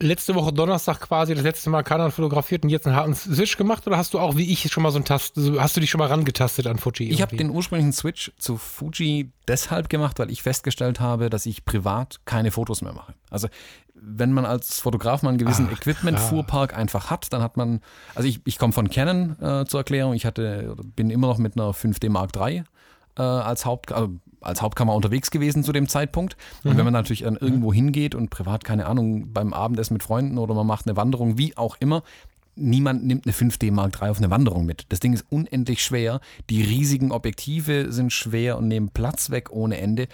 letzte Woche Donnerstag quasi das letzte Mal Canon fotografiert und jetzt einen harten Switch gemacht oder hast du auch wie ich schon mal so ein Tast, hast du dich schon mal rangetastet an Fuji? Ich habe den ursprünglichen Switch zu Fuji deshalb gemacht, weil ich festgestellt habe, dass ich privat keine Fotos mehr mache. Also wenn man als Fotograf mal einen gewissen Ach, Equipment-Fuhrpark einfach hat, dann hat man, also ich, ich komme von Canon äh, zur Erklärung, ich hatte, bin immer noch mit einer 5D Mark III äh, als, Haupt, also als Hauptkamera unterwegs gewesen zu dem Zeitpunkt. Und wenn man natürlich dann irgendwo hingeht und privat, keine Ahnung, beim Abendessen mit Freunden oder man macht eine Wanderung, wie auch immer, niemand nimmt eine 5D Mark III auf eine Wanderung mit. Das Ding ist unendlich schwer. Die riesigen Objektive sind schwer und nehmen Platz weg ohne Ende.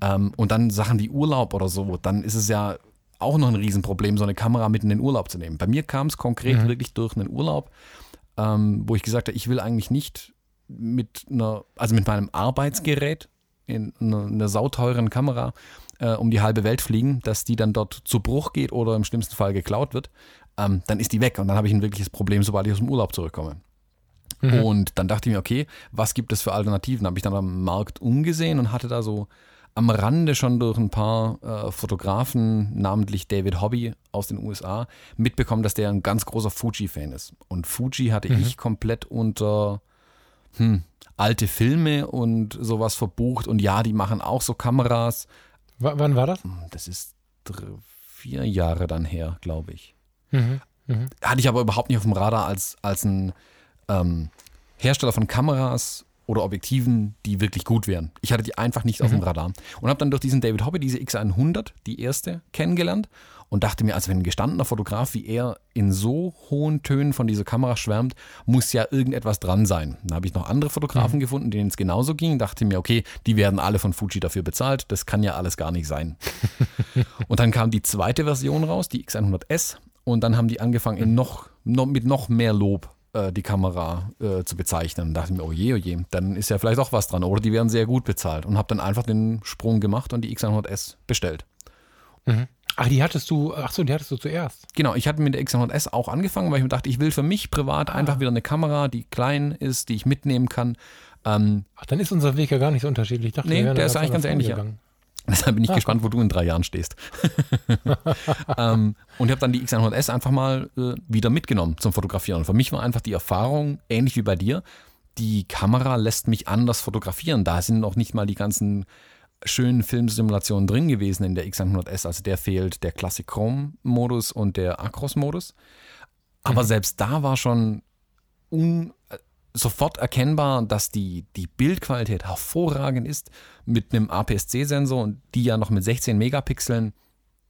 Ähm, und dann Sachen wie Urlaub oder so, dann ist es ja auch noch ein Riesenproblem, so eine Kamera mit in den Urlaub zu nehmen. Bei mir kam es konkret wirklich durch einen Urlaub, ähm, wo ich gesagt habe, ich will eigentlich nicht mit einer, also mit meinem Arbeitsgerät in einer, sauteuren Kamera äh, um die halbe Welt fliegen, dass die dann dort zu Bruch geht oder im schlimmsten Fall geklaut wird, ähm, dann ist die weg und dann habe ich ein wirkliches Problem, sobald ich aus dem Urlaub zurückkomme. Und dann dachte ich mir, okay, was gibt es für Alternativen? Habe ich dann am Markt umgesehen und hatte da so am Rande schon durch ein paar äh, Fotografen, namentlich David Hobby aus den USA, mitbekommen, dass der ein ganz großer Fuji-Fan ist. Und Fuji hatte ich komplett unter hm, alte Filme und sowas verbucht. Und ja, die machen auch so Kameras. W wann war das? Das ist vier Jahre dann her, glaube ich. Mhm. Mhm. Hatte ich aber überhaupt nicht auf dem Radar als, als ein ähm, Hersteller von Kameras oder Objektiven, die wirklich gut wären. Ich hatte die einfach nicht auf dem Radar. Und habe dann durch diesen David Hobby diese X100, die erste, kennengelernt und dachte mir, also wenn ein gestandener Fotograf wie er in so hohen Tönen von dieser Kamera schwärmt, muss ja irgendetwas dran sein. Dann habe ich noch andere Fotografen gefunden, denen es genauso ging. Dachte mir, okay, die werden alle von Fuji dafür bezahlt. Das kann ja alles gar nicht sein. und dann kam die zweite Version raus, die X100S. Und dann haben die angefangen, in noch, noch, mit noch mehr Lob äh, die Kamera äh, zu bezeichnen. Und dachte mir, oh je, oh je, dann ist ja vielleicht auch was dran. Oder die werden sehr gut bezahlt. Und habe dann einfach den Sprung gemacht und die X100S bestellt. Ach, die hattest du, ach so, die hattest du zuerst. Genau, ich hatte mit der X100S auch angefangen, weil ich mir dachte, ich will für mich privat einfach wieder eine Kamera, die klein ist, die ich mitnehmen kann. Ähm, Ach, dann ist unser Weg ja gar nicht so unterschiedlich. Ich dachte, Nee, der ist eigentlich ganz ähnlich, ja. Deshalb bin ich Ah, gespannt, wo du in drei Jahren stehst. ähm, und ich habe dann die X100S einfach mal äh, wieder mitgenommen zum Fotografieren. Und für mich war einfach die Erfahrung, ähnlich wie bei dir, die Kamera lässt mich anders fotografieren. Da sind noch nicht mal die ganzen schönen Filmsimulationen drin gewesen in der X100S. Also der fehlt der Classic Chrome-Modus und der Acros-Modus. Aber mhm. selbst da war schon un, äh, sofort erkennbar, dass die, die Bildqualität hervorragend ist mit einem APS-C-Sensor und die ja noch mit 16 Megapixeln,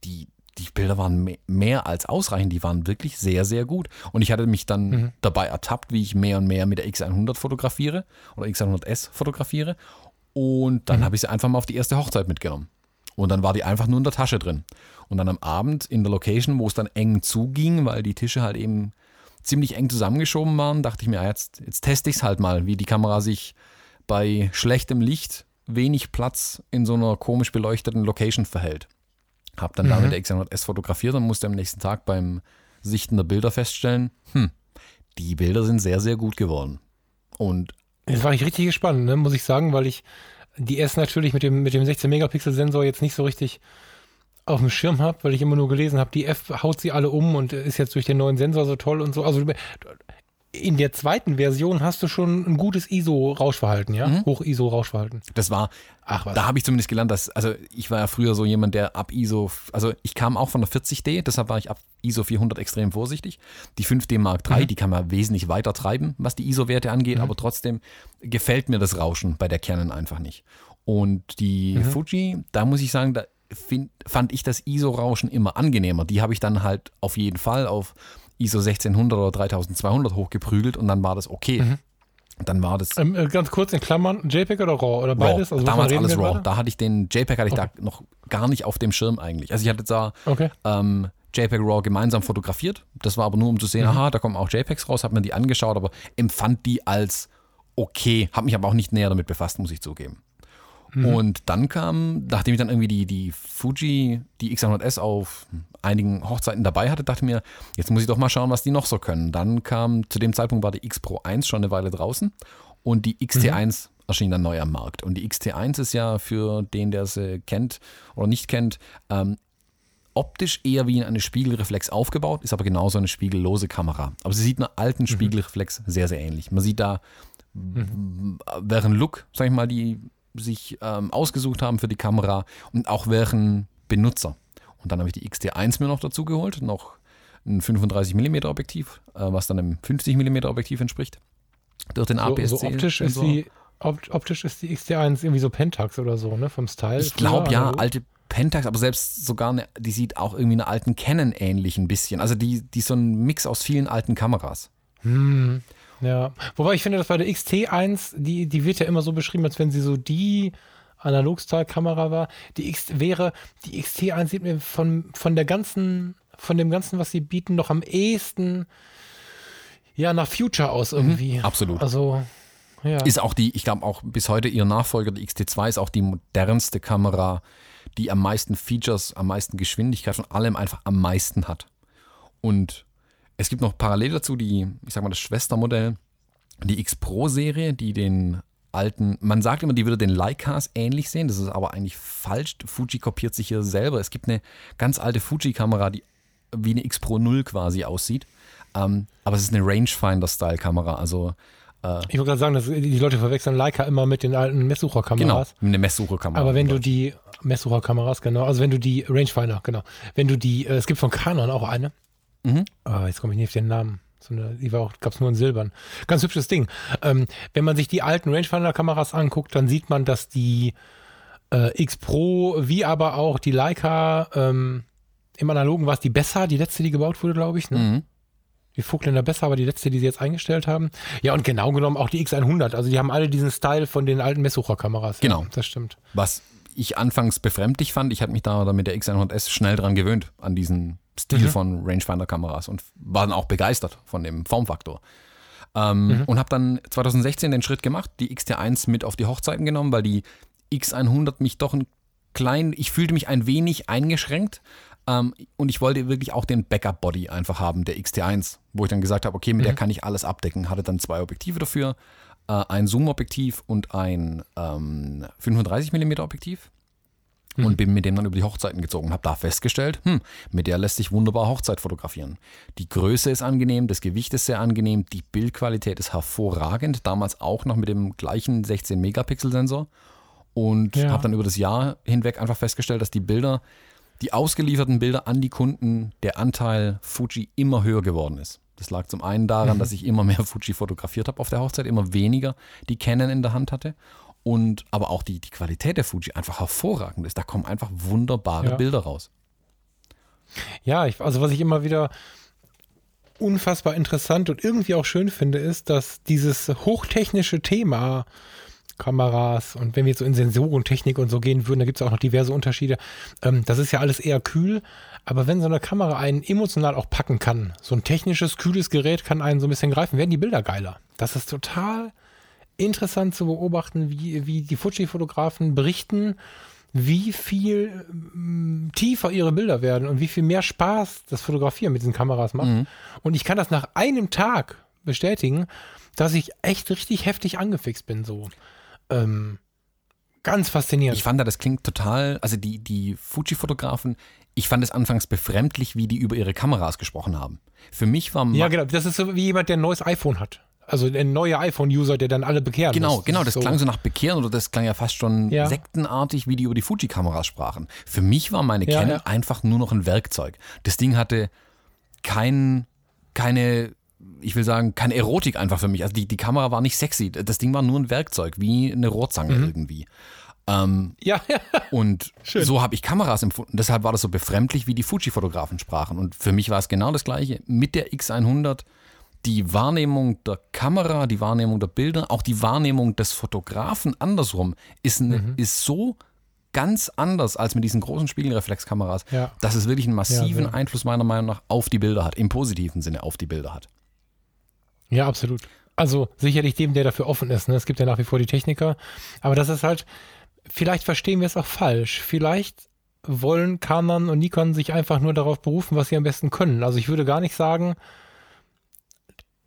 die, die Bilder waren mehr als ausreichend, die waren wirklich sehr, sehr gut. Und ich hatte mich dann mhm. dabei ertappt, wie ich mehr und mehr mit der X100 fotografiere oder X100S fotografiere. Und dann mhm. habe ich sie einfach mal auf die erste Hochzeit mitgenommen. Und dann war die einfach nur in der Tasche drin. Und dann am Abend in der Location, wo es dann eng zuging, weil die Tische halt eben ziemlich eng zusammengeschoben waren, dachte ich mir, jetzt, jetzt teste ich es halt mal, wie die Kamera sich bei schlechtem Licht, wenig Platz in so einer komisch beleuchteten Location verhält. Hab dann mhm. damit der X100S fotografiert und musste am nächsten Tag beim Sichten der Bilder feststellen, hm, die Bilder sind sehr, sehr gut geworden. Und Jetzt war ich richtig gespannt, ne, muss ich sagen, weil ich die S natürlich mit dem, mit dem 16-Megapixel-Sensor jetzt nicht so richtig auf dem Schirm habe, weil ich immer nur gelesen habe, die F haut sie alle um und ist jetzt durch den neuen Sensor so toll und so. Also in der zweiten Version hast du schon ein gutes ISO-Rauschverhalten, ja? Mhm. Hoch-ISO-Rauschverhalten. Das war, Ach, was. da habe ich zumindest gelernt, dass, also ich war ja früher so jemand, der ab ISO, also ich kam auch von der 40D, deshalb war ich ab ISO 400 extrem vorsichtig. Die 5D Mark III, mhm. die kann man wesentlich weiter treiben, was die ISO-Werte angeht, mhm. aber trotzdem gefällt mir das Rauschen bei der Canon einfach nicht. Und die mhm. Fuji, da muss ich sagen, da find, fand ich das ISO-Rauschen immer angenehmer. Die habe ich dann halt auf jeden Fall auf ISO 1600 oder 3200 hochgeprügelt und dann war das okay. Mhm. Dann war das. Ähm, äh, ganz kurz in Klammern, JPEG oder RAW oder beides? RAW. Also damals alles RAW. Da hatte ich den JPEG hatte ich okay. da noch gar nicht auf dem Schirm eigentlich. Also ich hatte da okay. ähm, JPEG RAW gemeinsam fotografiert. Das war aber nur um zu sehen, mhm. aha, da kommen auch JPEGs raus, habe mir die angeschaut, aber empfand die als okay, habe mich aber auch nicht näher damit befasst, muss ich zugeben. Mhm. Und dann kam, nachdem ich dann irgendwie die, die Fuji, die X100S auf einigen Hochzeiten dabei hatte, dachte ich mir, jetzt muss ich doch mal schauen, was die noch so können. Dann kam, zu dem Zeitpunkt war die X Pro 1 schon eine Weile draußen und die XT1 mhm. erschien dann neu am Markt. Und die XT1 ist ja für den, der sie kennt oder nicht kennt, ähm, optisch eher wie in eine Spiegelreflex aufgebaut, ist aber genauso eine spiegellose Kamera. Aber sie sieht einer alten mhm. Spiegelreflex sehr, sehr ähnlich. Man sieht da, mhm. während Look, sag ich mal, die sich ähm, ausgesucht haben für die Kamera und auch welchen Benutzer. Und dann habe ich die XT1 mir noch dazu geholt, noch ein 35 mm Objektiv, äh, was dann einem 50 mm Objektiv entspricht. Durch den APS-C. So, so optisch ist die optisch ist die XT1 irgendwie so Pentax oder so, ne? Vom Style. Ich glaube ja, alte Pentax, aber selbst sogar eine, die sieht auch irgendwie einer alten Canon ähnlich ein bisschen. Also die, die ist so ein Mix aus vielen alten Kameras. Hm. Ja, wobei ich finde, dass bei der XT1, die, die wird ja immer so beschrieben, als wenn sie so die Analogstyle-Kamera war. Die X wäre, die XT1 sieht mir von, von der ganzen, von dem Ganzen, was sie bieten, noch am ehesten ja nach Future aus mhm, irgendwie. Mhm, absolut. Also ja. Ist auch die, ich glaube auch bis heute ihr Nachfolger, die XT2 ist auch die modernste Kamera, die am meisten Features, am meisten Geschwindigkeit von allem einfach am meisten hat. Und es gibt noch parallel dazu die, ich sag mal, das Schwestermodell, die X Pro-Serie, die den alten, man sagt immer, die würde den Leicas ähnlich sehen, das ist aber eigentlich falsch. Fuji kopiert sich hier selber. Es gibt eine ganz alte Fuji-Kamera, die wie eine X Pro 0 quasi aussieht. Ähm, aber es ist eine Rangefinder-Style-Kamera, also äh, ich wollte gerade sagen, dass die Leute verwechseln Leica immer mit den alten Messsucherkameras. Genau, eine Messsucherkamera. Aber wenn du die Messsucherkameras, genau, also wenn du die Rangefinder, genau, wenn du die, äh, es gibt von Canon auch eine, Mhm. Oh, jetzt komme ich nicht auf den Namen. So eine, die war auch, gab es nur in Silbern. Ganz hübsches Ding. Ähm, wenn man sich die alten Rangefinder-Kameras anguckt, dann sieht man, dass die äh, X Pro wie aber auch die Leica ähm, im Analogen war es die besser, die letzte, die gebaut wurde, glaube ich. Ne? Mhm. Die Vogtländer besser, aber die letzte, die sie jetzt eingestellt haben. Ja, und genau genommen auch die X100. Also die haben alle diesen Style von den alten Messsucherkameras. Genau. Ja, das stimmt. Was ich anfangs befremdlich fand, ich hatte mich da mit der X100S schnell dran gewöhnt, an diesen Stil mhm. von Rangefinder-Kameras und war dann auch begeistert von dem Formfaktor. Ähm, mhm. Und habe dann 2016 den Schritt gemacht, die XT1 mit auf die Hochzeiten genommen, weil die X100 mich doch ein klein, ich fühlte mich ein wenig eingeschränkt ähm, und ich wollte wirklich auch den Backup-Body einfach haben, der XT1, wo ich dann gesagt habe, okay, mit mhm. der kann ich alles abdecken. Hatte dann zwei Objektive dafür, äh, ein Zoom-Objektiv und ein ähm, 35mm Objektiv mhm. und bin mit dem dann über die Hochzeiten gezogen und habe da festgestellt, hm, mit der lässt sich wunderbar Hochzeit fotografieren. Die Größe ist angenehm, das Gewicht ist sehr angenehm, die Bildqualität ist hervorragend, damals auch noch mit dem gleichen 16 Megapixel Sensor und Ja. habe dann über das Jahr hinweg einfach festgestellt, dass die Bilder, die ausgelieferten Bilder an die Kunden, der Anteil Fuji immer höher geworden ist. Das lag zum einen daran, dass ich immer mehr Fuji fotografiert habe auf der Hochzeit, immer weniger die Canon in der Hand hatte. Und aber auch die, die Qualität der Fuji einfach hervorragend ist. Da kommen einfach wunderbare Ja. Bilder raus. Ja, ich, also was ich immer wieder unfassbar interessant und irgendwie auch schön finde, ist, dass dieses hochtechnische Thema Kameras und wenn wir jetzt so in Sensorentechnik und so gehen würden, da gibt es auch noch diverse Unterschiede. Ähm, das ist ja alles eher kühl, aber wenn so eine Kamera einen emotional auch packen kann, so ein technisches, kühles Gerät kann einen so ein bisschen greifen, werden die Bilder geiler. Das ist total interessant zu beobachten, wie, wie die Fuji-Fotografen berichten, wie viel ähm, tiefer ihre Bilder werden und wie viel mehr Spaß das Fotografieren mit diesen Kameras macht. Und ich kann das nach einem Tag bestätigen, dass ich echt richtig heftig angefixt bin. So ähm, ganz faszinierend. Ich fand da, das klingt total, also die, die Fuji-Fotografen, ich fand es anfangs befremdlich, wie die über ihre Kameras gesprochen haben. Für mich war ja, genau. Das ist so wie jemand, der ein neues iPhone hat. Also ein neuer iPhone-User, der dann alle bekehren Genau, muss. genau, das ist klang so nach Bekehren oder das klang ja fast schon Ja. sektenartig, wie die über die Fuji-Kameras sprachen. Für mich war meine Ja, Canon ja. einfach nur noch ein Werkzeug. Das Ding hatte kein, keine, ich will sagen, keine Erotik einfach für mich. Also die, die Kamera war nicht sexy. Das Ding war nur ein Werkzeug, wie eine Rohrzange Mhm. irgendwie. Ähm, Ja, ja. und Schön. so habe ich Kameras empfunden. Deshalb war das so befremdlich, wie die Fuji-Fotografen sprachen. Und für mich war es genau das Gleiche. Mit der X100, die Wahrnehmung der Kamera, die Wahrnehmung der Bilder, auch die Wahrnehmung des Fotografen andersrum ist, eine, Mhm. ist so ganz anders als mit diesen großen Spiegelreflexkameras, Ja. dass es wirklich einen massiven sehr. Einfluss meiner Meinung nach auf die Bilder hat, im positiven Sinne auf die Bilder hat. Ja, absolut. Also sicherlich dem, der dafür offen ist. Ne? Es gibt ja nach wie vor die Techniker. Aber das ist halt, vielleicht verstehen wir es auch falsch. Vielleicht wollen Canon und Nikon sich einfach nur darauf berufen, was sie am besten können. Also ich würde gar nicht sagen,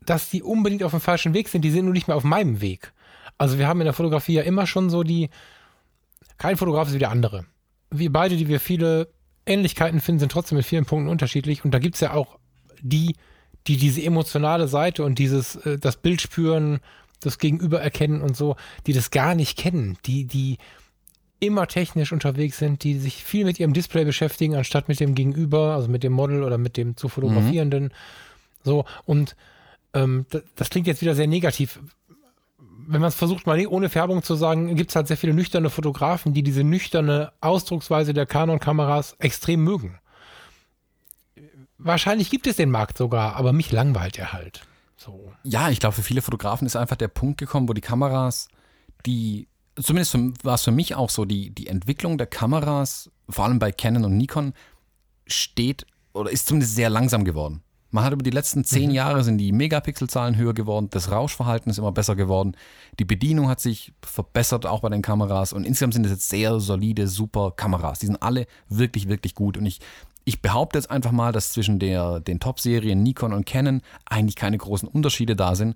dass die unbedingt auf dem falschen Weg sind. Die sind nur nicht mehr auf meinem Weg. Also wir haben in der Fotografie ja immer schon so die, kein Fotograf ist wie der andere. Wir beide, die wir viele Ähnlichkeiten finden, sind trotzdem in vielen Punkten unterschiedlich. Und da gibt es ja auch die, die diese emotionale Seite und dieses, äh, das Bild spüren, das Gegenüber erkennen und so, die das gar nicht kennen, die, die immer technisch unterwegs sind, die sich viel mit ihrem Display beschäftigen, anstatt mit dem Gegenüber, also mit dem Model oder mit dem zu fotografierenden. So, und ähm, das, das klingt jetzt wieder sehr negativ. Wenn man es versucht, mal ohne Färbung zu sagen, gibt es halt sehr viele nüchterne Fotografen, die diese nüchterne Ausdrucksweise der Canon-Kameras extrem mögen. Wahrscheinlich gibt es den Markt sogar, aber mich langweilt er halt. So. Ja, ich glaube, für viele Fotografen ist einfach der Punkt gekommen, wo die Kameras, die, zumindest war es für mich auch so, die, die Entwicklung der Kameras, vor allem bei Canon und Nikon, steht oder ist zumindest sehr langsam geworden. Man hat über die letzten zehn Jahre sind die Megapixelzahlen höher geworden, das Rauschverhalten ist immer besser geworden, die Bedienung hat sich verbessert, auch bei den Kameras und insgesamt sind es jetzt sehr solide, super Kameras. Die sind alle wirklich, wirklich gut und ich, ich behaupte jetzt einfach mal, dass zwischen der, den Top-Serien Nikon und Canon eigentlich keine großen Unterschiede da sind.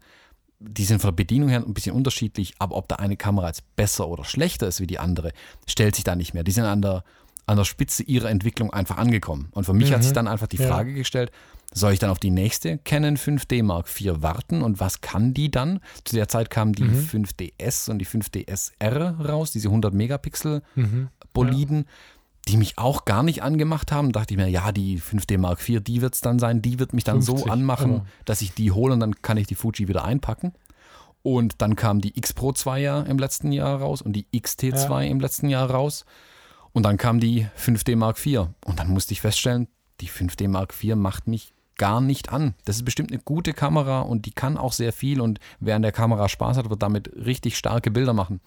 Die sind von der Bedienung her ein bisschen unterschiedlich, aber ob da eine Kamera jetzt besser oder schlechter ist wie die andere, stellt sich da nicht mehr. Die sind an der, an der Spitze ihrer Entwicklung einfach angekommen. Und für mich hat sich dann einfach die Ja. Frage gestellt, soll ich dann auf die nächste Canon 5D Mark IV warten und was kann die dann? Zu der Zeit kamen die 5DS und die 5DSR raus, diese 100 Megapixel Boliden, die mich auch gar nicht angemacht haben. Dachte ich mir, ja, die 5D Mark IV, die wird es dann sein, die wird mich dann so 50, anmachen, aber- dass ich die hole und dann kann ich die Fuji wieder einpacken. Und dann kam die X Pro 2 ja im letzten Jahr raus und die XT2 im letzten Jahr raus. Und dann kam die 5D Mark IV. Und dann musste ich feststellen, die 5D Mark IV macht mich gar nicht an. Das ist bestimmt eine gute Kamera und die kann auch sehr viel und wer an der Kamera Spaß hat, wird damit richtig starke Bilder machen.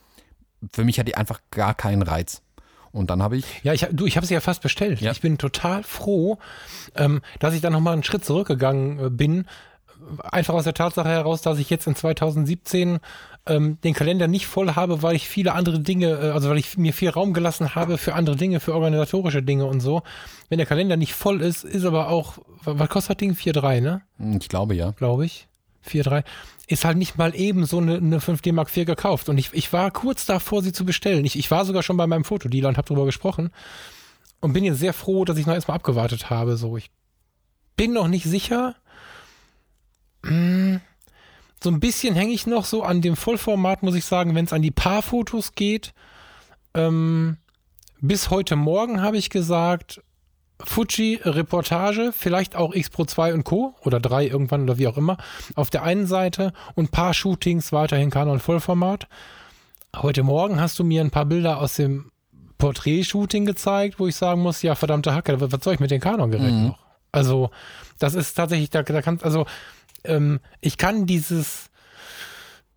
Für mich hat die einfach gar keinen Reiz. Und dann habe ich, Ja, ich, du, ich habe sie ja fast bestellt. Ja. Ich bin total froh, ähm, dass ich dann nochmal einen Schritt zurückgegangen äh, bin. Einfach aus der Tatsache heraus, dass ich jetzt in 2017 ähm, den Kalender nicht voll habe, weil ich viele andere Dinge, äh, also weil ich mir viel Raum gelassen habe für andere Dinge, für organisatorische Dinge und so. Wenn der Kalender nicht voll ist, ist aber auch, wa- was kostet das Ding? 4,3, ne? ich glaube ja, glaube ich. 4,3. Ist halt nicht mal eben so eine, eine 5D Mark IV gekauft. Und ich, ich war kurz davor, sie zu bestellen. Ich, ich war sogar schon bei meinem Fotodealer und habe darüber gesprochen. Und bin jetzt sehr froh, dass ich noch erstmal abgewartet habe. So, ich bin noch nicht sicher. Hm, So ein bisschen hänge ich noch so an dem Vollformat, muss ich sagen, wenn es an die Paarfotos geht. ähm, bis heute Morgen habe ich gesagt, Fuji Reportage, vielleicht auch X Pro 2 und Co. oder 3 irgendwann oder wie auch immer, auf der einen Seite und paar Shootings weiterhin Canon Vollformat. Heute Morgen hast du mir ein paar Bilder aus dem Porträt-Shooting gezeigt, wo ich sagen muss, ja, verdammte Hacke, was soll ich mit den Canon-Geräten Mhm. noch? Also, das ist tatsächlich, da, da kannst, also, ähm, ich kann dieses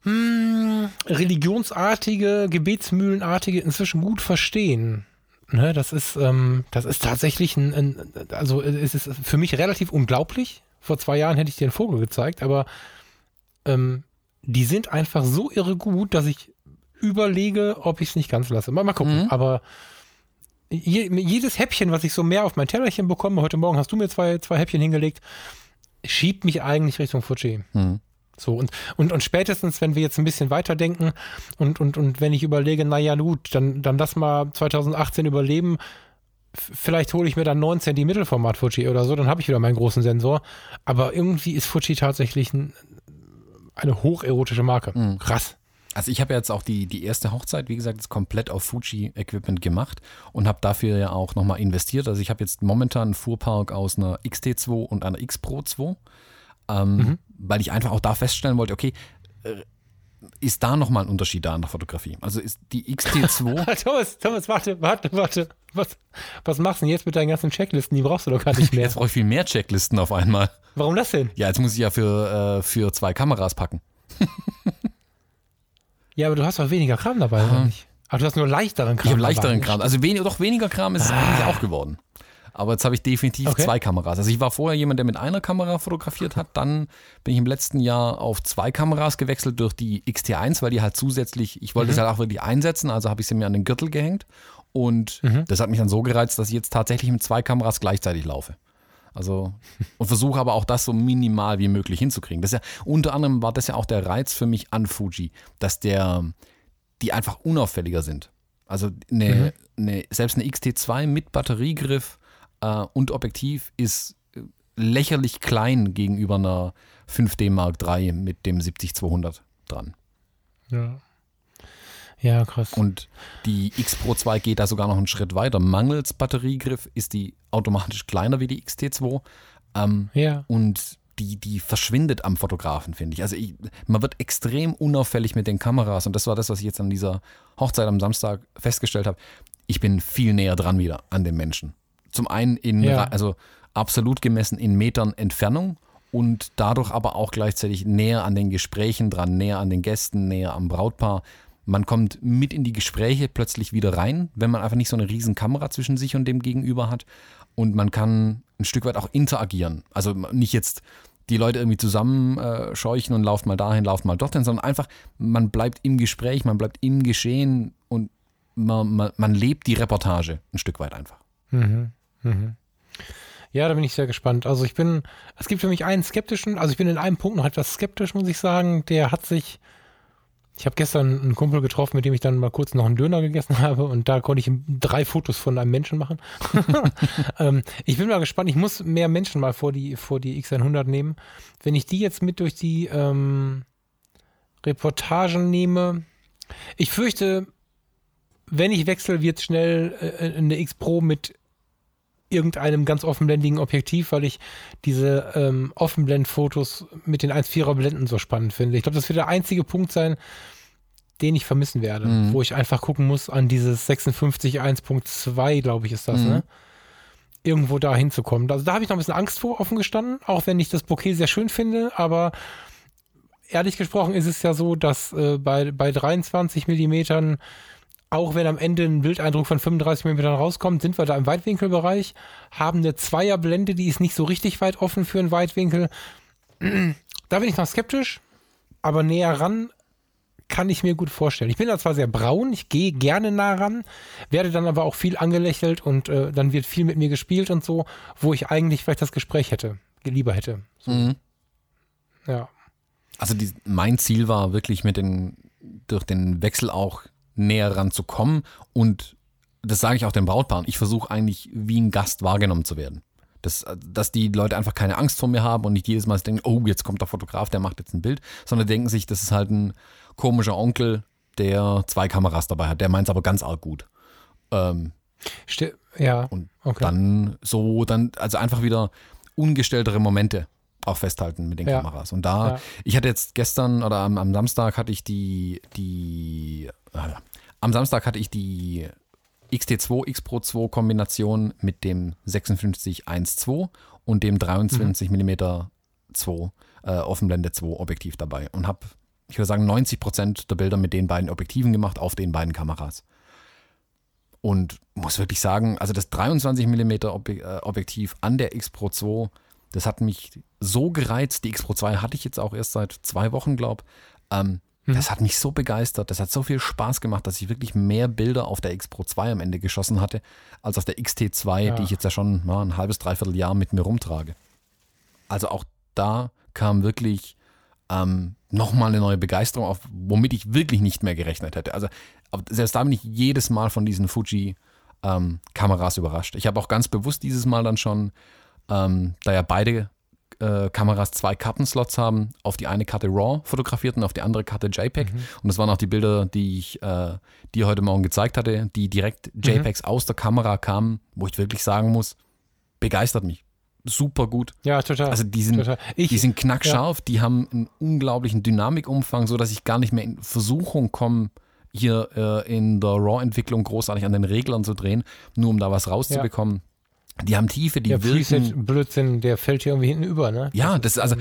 hm, religionsartige, gebetsmühlenartige inzwischen gut verstehen. Ne, das ist, ähm, das ist tatsächlich ein, ein, also es ist für mich relativ unglaublich. Vor zwei Jahren hätte ich dir einen Vogel gezeigt, aber ähm, die sind einfach so irre gut, dass ich überlege, ob ich es nicht ganz lasse. Mal, mal gucken. Mhm. Aber je, jedes Häppchen, was ich so mehr auf mein Tellerchen bekomme, heute Morgen hast du mir zwei, zwei Häppchen hingelegt, schiebt mich eigentlich Richtung Fuji. Mhm. So, und, und, und spätestens, wenn wir jetzt ein bisschen weiterdenken und, und, und wenn ich überlege, naja, gut, dann, dann lass mal 2018 überleben, vielleicht hole ich mir dann 19 die Mittelformat Fuji oder so, dann habe ich wieder meinen großen Sensor. Aber irgendwie ist Fuji tatsächlich ein, eine hocherotische Marke. Mhm. Krass. Also ich habe jetzt auch die, die erste Hochzeit, wie gesagt, jetzt komplett auf Fuji-Equipment gemacht und habe dafür ja auch nochmal investiert. Also ich habe jetzt momentan einen Fuhrpark aus einer XT2 und einer X Pro 2, ähm, Mhm. weil ich einfach auch da feststellen wollte, okay, äh, ist da nochmal ein Unterschied da in der Fotografie? Also ist die XT2, Thomas, Thomas, warte, warte, warte. Was, was machst du denn jetzt mit deinen ganzen Checklisten? Die brauchst du doch gar nicht mehr. jetzt brauche ich viel mehr Checklisten auf einmal. Warum das denn? Ja, jetzt muss ich ja für, äh, für zwei Kameras packen. Ja, aber du hast doch weniger Kram dabei, oder nicht? Ach, du hast nur leichteren Kram Ich habe dabei. leichteren Kram. Also wenig, doch weniger Kram ist es eigentlich auch geworden. Aber jetzt habe ich definitiv Okay. zwei Kameras. Also ich war vorher jemand, der mit einer Kamera fotografiert hat. Dann bin ich im letzten Jahr auf zwei Kameras gewechselt durch die XT1, weil die halt zusätzlich, ich wollte es halt auch wirklich einsetzen, also habe ich sie mir an den Gürtel gehängt. Und das hat mich dann so gereizt, dass ich jetzt tatsächlich mit zwei Kameras gleichzeitig laufe. Also und versuche aber auch das so minimal wie möglich hinzukriegen. Das ist ja, unter anderem war das ja auch der Reiz für mich an Fuji, dass der, die einfach unauffälliger sind. Also eine, eine, selbst eine XT2 mit Batteriegriff äh, und Objektiv ist lächerlich klein gegenüber einer 5D Mark III mit dem 70-200 dran. Ja. Ja, krass. Und die X Pro 2 geht da sogar noch einen Schritt weiter. Mangels Batteriegriff ist die automatisch kleiner wie die XT2. Ähm, ja. und die, die verschwindet am Fotografen, finde ich. Also ich, man wird extrem unauffällig mit den Kameras und das war das, was ich jetzt an dieser Hochzeit am Samstag festgestellt habe. Ich bin viel näher dran wieder an den Menschen. Zum einen in, Ja. also absolut gemessen in Metern Entfernung und dadurch aber auch gleichzeitig näher an den Gesprächen dran, näher an den Gästen, näher am Brautpaar. Man kommt mit in die Gespräche plötzlich wieder rein, wenn man einfach nicht so eine riesen Kamera zwischen sich und dem Gegenüber hat. Und man kann ein Stück weit auch interagieren. Also nicht jetzt die Leute irgendwie zusammen äh, und lauft mal dahin, lauft mal dorthin, sondern einfach, man bleibt im Gespräch, man bleibt im Geschehen und man, man, man lebt die Reportage ein Stück weit einfach. Mhm. Mhm. Ja, da bin ich sehr gespannt. Also ich bin, es gibt für mich einen skeptischen, also ich bin in einem Punkt noch etwas skeptisch, muss ich sagen. Der hat sich, ich habe gestern einen Kumpel getroffen, mit dem ich dann mal kurz noch einen Döner gegessen habe und da konnte ich drei Fotos von einem Menschen machen. ähm, ich bin mal gespannt, ich muss mehr Menschen mal vor die, vor die X100 nehmen. Wenn ich die jetzt mit durch die ähm, Reportagen nehme, ich fürchte, wenn ich wechsle, wird schnell äh, eine X Pro mit irgendeinem ganz offenblendigen Objektiv, weil ich diese ähm, Offenblendfotos mit den 1,4er Blenden so spannend finde. Ich glaube, das wird der einzige Punkt sein, den ich vermissen werde, Mhm. wo ich einfach gucken muss an dieses 56 1.2, glaube ich, ist das, Mhm. ne? Irgendwo da hinzukommen. Also da habe ich noch ein bisschen Angst vor, offen gestanden, auch wenn ich das Bouquet sehr schön finde, aber ehrlich gesprochen ist es ja so, dass äh, bei, bei 23 Millimetern auch wenn am Ende ein Bildeindruck von 35 mm rauskommt, sind wir da im Weitwinkelbereich, haben eine Zweierblende, die ist nicht so richtig weit offen für einen Weitwinkel. Da bin ich noch skeptisch, aber näher ran kann ich mir gut vorstellen. Ich bin da zwar sehr braun, ich gehe gerne nah ran, werde dann aber auch viel angelächelt und äh, dann wird viel mit mir gespielt und so, wo ich eigentlich vielleicht das Gespräch hätte, lieber hätte. So, Mhm. ja. Also die, mein Ziel war wirklich mit den, durch den Wechsel auch näher ranzukommen und das sage ich auch den Brautpaaren. Ich versuche eigentlich wie ein Gast wahrgenommen zu werden. Das, dass die Leute einfach keine Angst vor mir haben und nicht jedes Mal denken, oh, jetzt kommt der Fotograf, der macht jetzt ein Bild, sondern denken sich, das ist halt ein komischer Onkel, der zwei Kameras dabei hat. Der meint es aber ganz arg gut. Ähm, ja. Und okay. dann so, dann, also einfach wieder ungestelltere Momente auch festhalten mit den ja. Kameras. Und da, ja. ich hatte jetzt gestern oder am, am Samstag hatte ich die, die, äh, am Samstag hatte ich die XT2 X Pro 2 Kombination mit dem 5612 und dem 23 mhm. mm 2 äh, Offenblende 2 Objektiv dabei und habe, ich würde sagen, 90 Prozent der Bilder mit den beiden Objektiven gemacht auf den beiden Kameras. Und muss wirklich sagen, also das 23 mm Objektiv an der X Pro 2, das hat mich so gereizt. Die X Pro 2 hatte ich jetzt auch erst seit zwei Wochen, glaube ähm, mhm. Das hat mich so begeistert. Das hat so viel Spaß gemacht, dass ich wirklich mehr Bilder auf der X Pro 2 am Ende geschossen hatte, als auf der XT2, ja. die ich jetzt ja schon ja, ein halbes, dreiviertel Jahr mit mir rumtrage. Also auch da kam wirklich ähm, nochmal eine neue Begeisterung auf, womit ich wirklich nicht mehr gerechnet hätte. Also selbst da bin ich jedes Mal von diesen Fuji-Kameras ähm, überrascht. Ich habe auch ganz bewusst dieses Mal dann schon, ähm, da ja beide äh, Kameras zwei Kartenslots haben, auf die eine Karte RAW fotografiert und auf die andere Karte JPEG. Mhm. Und das waren auch die Bilder, die ich äh, dir heute Morgen gezeigt hatte, die direkt JPEGs mhm. aus der Kamera kamen, wo ich wirklich sagen muss, begeistert mich super gut. Ja, total. Also die sind, ich, die sind knackscharf, ja. die haben einen unglaublichen Dynamikumfang, sodass ich gar nicht mehr in Versuchung komme, hier äh, in der RAW-Entwicklung großartig an den Reglern zu drehen, nur um da was rauszubekommen. Ja. Die haben Tiefe, die der wirken. Blödsinn, der fällt hier irgendwie hinten über, ne? Ja, das ist also.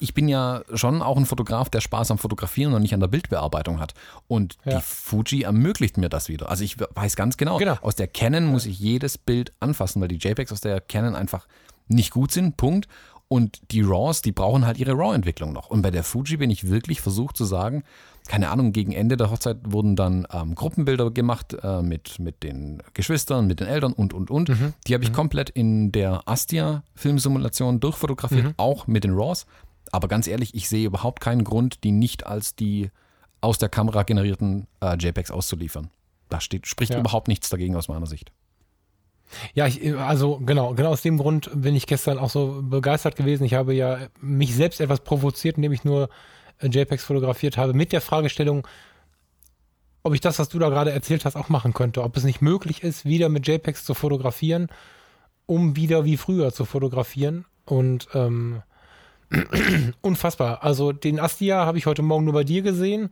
Ich bin ja schon auch ein Fotograf, der Spaß am Fotografieren und nicht an der Bildbearbeitung hat. Und ja. die Fuji ermöglicht mir das wieder. Also ich weiß ganz genau, genau. aus der Canon muss ich jedes Bild anfassen, weil die JPEGs aus der Canon einfach nicht gut sind, Punkt. Und die RAWs, die brauchen halt ihre RAW-Entwicklung noch. Und bei der Fuji bin ich wirklich versucht zu sagen, keine Ahnung, gegen Ende der Hochzeit wurden dann ähm, Gruppenbilder gemacht äh, mit, mit den Geschwistern, mit den Eltern und, und, und. Mhm. Die habe ich mhm. komplett in der Astia-Filmsimulation durchfotografiert, mhm. auch mit den RAWs. Aber ganz ehrlich, ich sehe überhaupt keinen Grund, die nicht als die aus der Kamera generierten äh, JPEGs auszuliefern. Da steht, spricht ja. überhaupt nichts dagegen aus meiner Sicht. Ja, ich, also genau, genau aus dem Grund bin ich gestern auch so begeistert gewesen. Ich habe ja mich selbst etwas provoziert, indem ich nur JPEGs fotografiert habe, mit der Fragestellung, ob ich das, was du da gerade erzählt hast, auch machen könnte. Ob es nicht möglich ist, wieder mit JPEGs zu fotografieren, um wieder wie früher zu fotografieren. Und ähm, unfassbar. Also den Astia habe ich heute Morgen nur bei dir gesehen.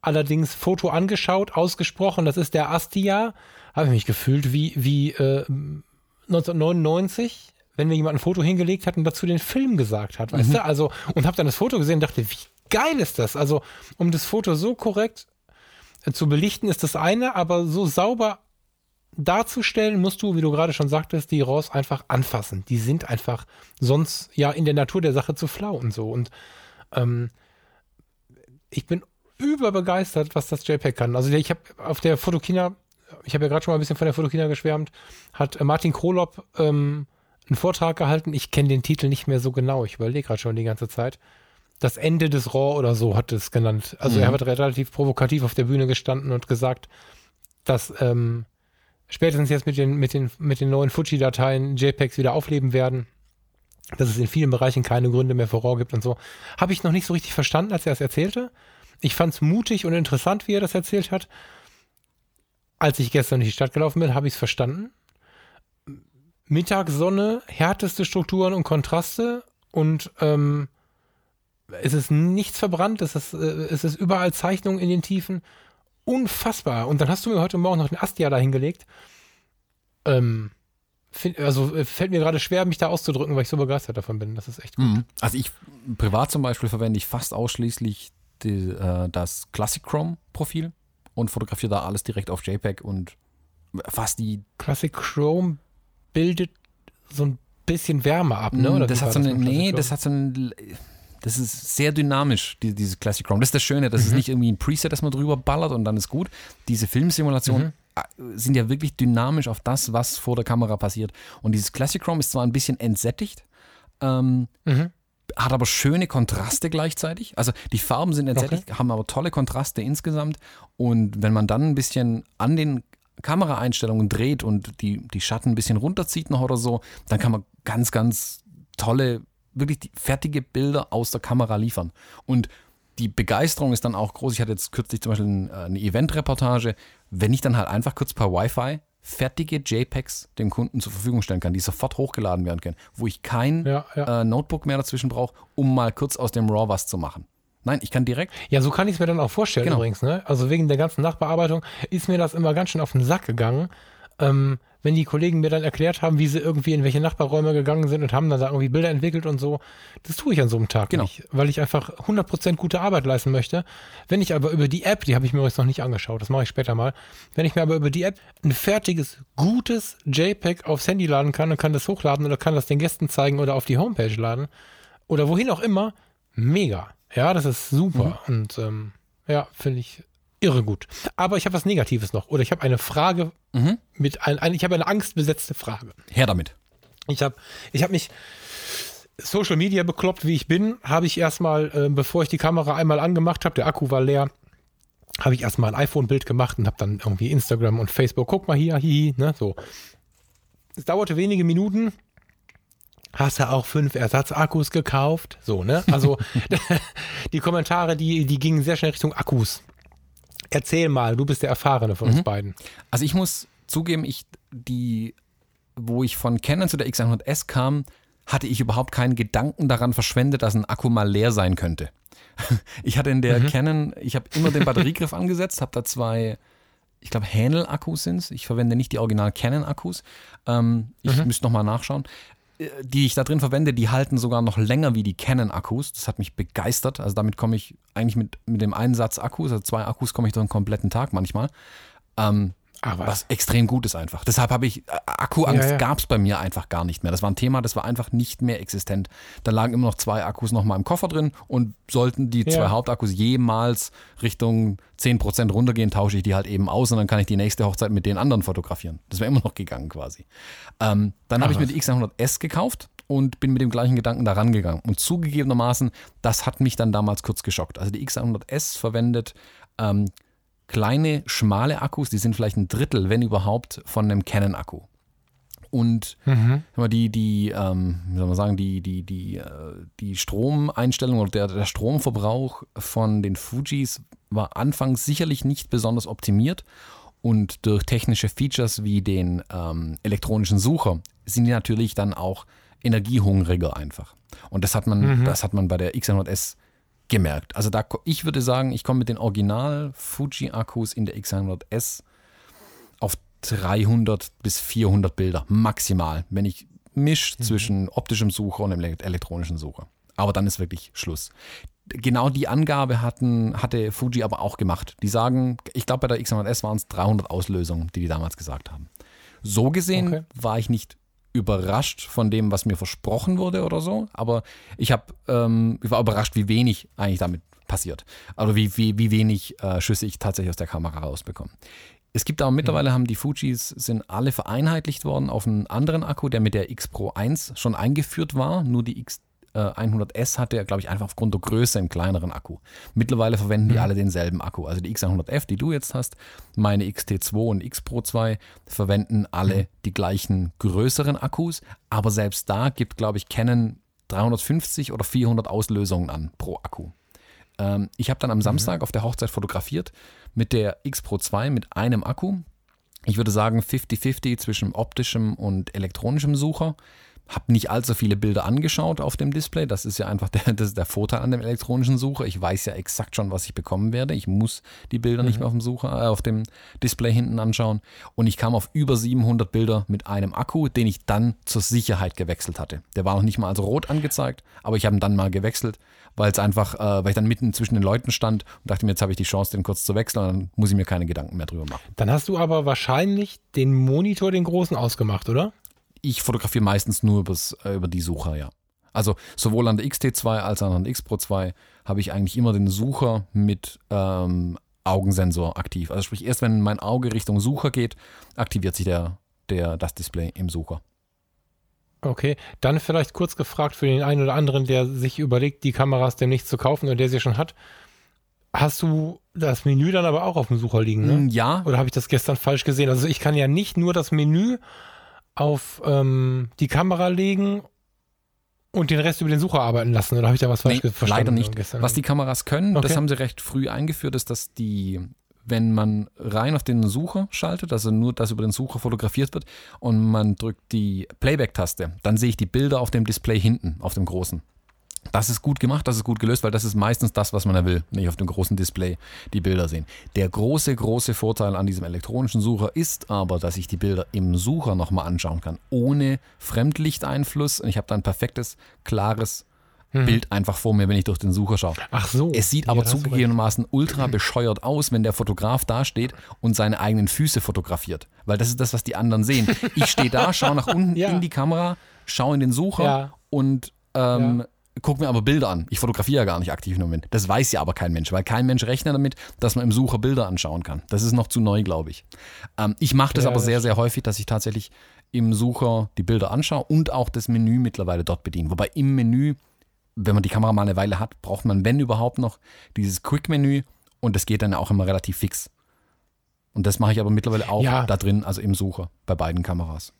Allerdings Foto angeschaut, ausgesprochen. Das ist der Astia habe ich mich gefühlt wie, wie äh, 1999, wenn mir jemand ein Foto hingelegt hat und dazu den Film gesagt hat, weißt mhm. du? Also, und habe dann das Foto gesehen und dachte, wie geil ist das? Also, um das Foto so korrekt äh, zu belichten, ist das eine, aber so sauber darzustellen, musst du, wie du gerade schon sagtest, die RAWs einfach anfassen. Die sind einfach sonst ja in der Natur der Sache zu flau und so. Und ähm, ich bin überbegeistert, was das JPEG kann. Also ich habe auf der Fotokina ich habe ja gerade schon mal ein bisschen von der Fotokina geschwärmt, hat äh, Martin Krolop ähm, einen Vortrag gehalten. Ich kenne den Titel nicht mehr so genau. Ich überlege gerade schon die ganze Zeit. Das Ende des Raw oder so hat es genannt. Also mhm. er hat relativ provokativ auf der Bühne gestanden und gesagt, dass ähm, spätestens jetzt mit den, mit den, mit den neuen Fuji-Dateien JPEGs wieder aufleben werden. Dass es in vielen Bereichen keine Gründe mehr für RAW gibt und so. Habe ich noch nicht so richtig verstanden, als er es erzählte. Ich fand es mutig und interessant, wie er das erzählt hat als ich gestern in die Stadt gelaufen bin, habe ich es verstanden. Mittagssonne, härteste Strukturen und Kontraste und ähm, es ist nichts verbrannt, es ist, äh, es ist überall Zeichnung in den Tiefen. Unfassbar. Und dann hast du mir heute Morgen noch den Astia da hingelegt. Ähm, find, also äh, fällt mir gerade schwer, mich da auszudrücken, weil ich so begeistert davon bin. Das ist echt gut. Mhm. Also ich privat zum Beispiel verwende ich fast ausschließlich die, äh, das Classic Chrome Profil und fotografiere da alles direkt auf JPEG und fast die. Classic Chrome bildet so ein bisschen Wärme ab, ne? Oder das hat so eine, nee, das hat so ein, das ist sehr dynamisch, die, dieses Classic Chrome. Das ist das Schöne, das mhm. ist nicht irgendwie ein Preset, das man drüber ballert und dann ist gut. Diese Filmsimulationen mhm. Äh, sind ja wirklich dynamisch auf das, was vor der Kamera passiert. Und dieses Classic Chrome ist zwar ein bisschen entsättigt, ähm, mhm hat aber schöne Kontraste gleichzeitig. Also die Farben sind entsättigt, okay. haben aber tolle Kontraste insgesamt. Und wenn man dann ein bisschen an den Kameraeinstellungen dreht und die, die Schatten ein bisschen runterzieht noch oder so, dann kann man ganz, ganz tolle, wirklich fertige Bilder aus der Kamera liefern. Und die Begeisterung ist dann auch groß. Ich hatte jetzt kürzlich zum Beispiel äh, eine Event-Reportage, wenn ich dann halt einfach kurz per Wi-Fi fertige JPEGs dem Kunden zur Verfügung stellen kann, die sofort hochgeladen werden können, wo ich kein Ja, ja. Äh, Notebook mehr dazwischen brauche, um mal kurz aus dem RAW was zu machen. Nein, ich kann direkt. Ja, so kann ich es mir dann auch vorstellen Genau. übrigens. Ne? Also wegen der ganzen Nachbearbeitung ist mir das immer ganz schön auf den Sack gegangen, ähm, wenn die Kollegen mir dann erklärt haben, wie sie irgendwie in welche Nachbarräume gegangen sind und haben dann da irgendwie Bilder entwickelt und so. Das tue ich an so einem Tag Genau. nicht, weil ich einfach 100% gute Arbeit leisten möchte. Wenn ich aber über die App, die habe ich mir übrigens noch nicht angeschaut, das mache ich später mal, wenn ich mir aber über die App ein fertiges, gutes JPEG aufs Handy laden kann und kann das hochladen oder kann das den Gästen zeigen oder auf die Homepage laden oder wohin auch immer, mega. Ja, das ist super. Und ähm, ja, finde ich irre gut. Aber ich habe was Negatives noch. Oder ich habe eine Frage Mhm. mit ein, ein, ich habe eine angstbesetzte Frage. Her damit. Ich habe ich hab mich Social Media bekloppt, wie ich bin, habe ich erstmal, äh, bevor ich die Kamera einmal angemacht habe, der Akku war leer, habe ich erstmal ein iPhone-Bild gemacht und habe dann irgendwie Instagram und Facebook, guck mal hier, hihi, ne, so. Es dauerte wenige Minuten. Hast du auch fünf Ersatzakkus gekauft? So, ne? Also die Kommentare, die, die gingen sehr schnell Richtung Akkus. Erzähl mal, du bist der Erfahrene von uns beiden. Also ich muss zugeben, ich die, wo ich von Canon zu der X100S kam, hatte ich überhaupt keinen Gedanken daran verschwendet, dass ein Akku mal leer sein könnte. Ich hatte in der Canon, ich habe immer den Batteriegriff angesetzt, habe da zwei, ich glaube Hänel-Akkus sind Ich verwende nicht die Original Canon-Akkus. Ähm, ich müsste nochmal nachschauen. Äh, Die ich da drin verwende, die halten sogar noch länger wie die Canon-Akkus. Das hat mich begeistert. Also damit komme ich eigentlich mit, mit dem einen Satz Akkus, also zwei Akkus, komme ich durch einen kompletten Tag manchmal. Ähm, Ah, was? was extrem gut ist einfach. Deshalb habe ich, äh, Akkuangst Ja, ja. gab es bei mir einfach gar nicht mehr. Das war ein Thema, das war einfach nicht mehr existent. Da lagen immer noch zwei Akkus nochmal im Koffer drin und sollten die zwei Ja. Hauptakkus jemals Richtung 10% runtergehen, tausche ich die halt eben aus und dann kann ich die nächste Hochzeit mit den anderen fotografieren. Das wäre immer noch gegangen quasi. Ähm, dann habe ich mir die X100S gekauft und bin mit dem gleichen Gedanken da rangegangen. Und zugegebenermaßen, das hat mich dann damals kurz geschockt. Also die X100S verwendet ähm, kleine, schmale Akkus, die sind vielleicht ein Drittel, wenn überhaupt, von einem Canon-Akku. Und Mhm. die, die, ähm, wie soll man sagen, die, die, die, äh, die Stromeinstellung oder der, der Stromverbrauch von den Fujis war anfangs sicherlich nicht besonders optimiert. Und durch technische Features wie den ähm, elektronischen Sucher sind die natürlich dann auch energiehungriger einfach. Und das hat man, das hat man bei der X100S gemerkt. Also da, ich würde sagen, ich komme mit den Original Fuji Akkus in der X100S auf 300 bis 400 Bilder maximal, wenn ich misch zwischen optischem Sucher und elektronischen Sucher. Aber dann ist wirklich Schluss. Genau die Angabe hatten, hatte Fuji aber auch gemacht. Die sagen, ich glaube bei der X100S waren es 300 Auslösungen, die die damals gesagt haben. So gesehen Okay. war ich nicht überrascht von dem, was mir versprochen wurde oder so, aber ich habe, ähm, ich war überrascht, wie wenig eigentlich damit passiert. Also wie, wie, wie wenig äh, Schüsse ich tatsächlich aus der Kamera rausbekomme. Es gibt aber mittlerweile haben die Fujis sind alle vereinheitlicht worden auf einen anderen Akku, der mit der X Pro 1 schon eingeführt war. Nur die X äh, 100S hatte, glaube ich, einfach aufgrund der Größe einen kleineren Akku. Mittlerweile verwenden die alle denselben Akku. Also die X100F, die du jetzt hast, meine XT2 und X Pro 2 verwenden alle die gleichen größeren Akkus. Aber selbst da gibt, glaube ich, Canon 350 oder 400 Auslösungen an pro Akku. Ähm, ich habe dann am Samstag auf der Hochzeit fotografiert mit der X Pro 2 mit einem Akku. Ich würde sagen 50-50 zwischen optischem und elektronischem Sucher. Habe nicht allzu viele Bilder angeschaut auf dem Display. Das ist ja einfach der, das der Vorteil an dem elektronischen Sucher. Ich weiß ja exakt schon, was ich bekommen werde. Ich muss die Bilder nicht mehr auf dem Sucher, äh, auf dem Display hinten anschauen. Und ich kam auf über 700 Bilder mit einem Akku, den ich dann zur Sicherheit gewechselt hatte. Der war noch nicht mal als rot angezeigt, aber ich habe ihn dann mal gewechselt, weil es einfach, äh, weil ich dann mitten zwischen den Leuten stand und dachte mir, jetzt habe ich die Chance, den kurz zu wechseln. Dann muss ich mir keine Gedanken mehr drüber machen. Dann hast du aber wahrscheinlich den Monitor, den großen, ausgemacht, oder? Ich fotografiere meistens nur übers, äh, über die Sucher, ja. Also sowohl an der XT2 als auch an der X Pro 2 habe ich eigentlich immer den Sucher mit ähm, Augensensor aktiv. Also sprich, erst wenn mein Auge Richtung Sucher geht, aktiviert sich der, der, das Display im Sucher. Okay, dann vielleicht kurz gefragt für den einen oder anderen, der sich überlegt, die Kameras demnächst zu kaufen oder der sie schon hat. Hast du das Menü dann aber auch auf dem Sucher liegen, ne? Mm, Ja, Oder habe ich das gestern falsch gesehen? Also ich kann ja nicht nur das Menü auf ähm, die Kamera legen Und den Rest über den Sucher arbeiten lassen, oder habe ich da was falsch Nee, verstanden? leider nicht. gestern? Was die Kameras können, das Okay. haben sie recht früh eingeführt, ist, dass die, wenn man rein auf den Sucher schaltet, also nur, dass über den Sucher fotografiert wird und man drückt die Playback-Taste, dann sehe ich die Bilder auf dem Display hinten, auf dem großen. Das ist gut gemacht, das ist gut gelöst, weil das ist meistens das, was man da will, nicht auf dem großen Display die Bilder sehen. Der große, große Vorteil an diesem elektronischen Sucher ist aber, dass ich die Bilder im Sucher nochmal anschauen kann, ohne Fremdlichteinfluss und ich habe dann ein perfektes, klares Bild einfach vor mir, wenn ich durch den Sucher schaue. Ach so. Es sieht aber da zugegebenermaßen ultra bescheuert aus, wenn der Fotograf dasteht und seine eigenen Füße fotografiert. Weil das ist das, was die anderen sehen. Ich stehe da, schaue nach unten Ja. in die Kamera, schaue in den Sucher Ja. und ähm, gucke mir aber Bilder an. Ich fotografiere ja gar nicht aktiv im Moment. Das weiß ja aber kein Mensch, weil kein Mensch rechnet damit, dass man im Sucher Bilder anschauen kann. Das ist noch zu neu, glaube ich. Ähm, ich mache das Ja, aber sehr, sehr häufig, dass ich tatsächlich im Sucher die Bilder anschaue und auch das Menü mittlerweile dort bediene. Wobei im Menü wenn man die Kamera mal eine Weile hat, braucht man, wenn überhaupt noch, dieses Quick-Menü und das geht dann auch immer relativ fix. Und das mache ich aber mittlerweile auch Ja. da drin, also im Sucher, bei beiden Kameras.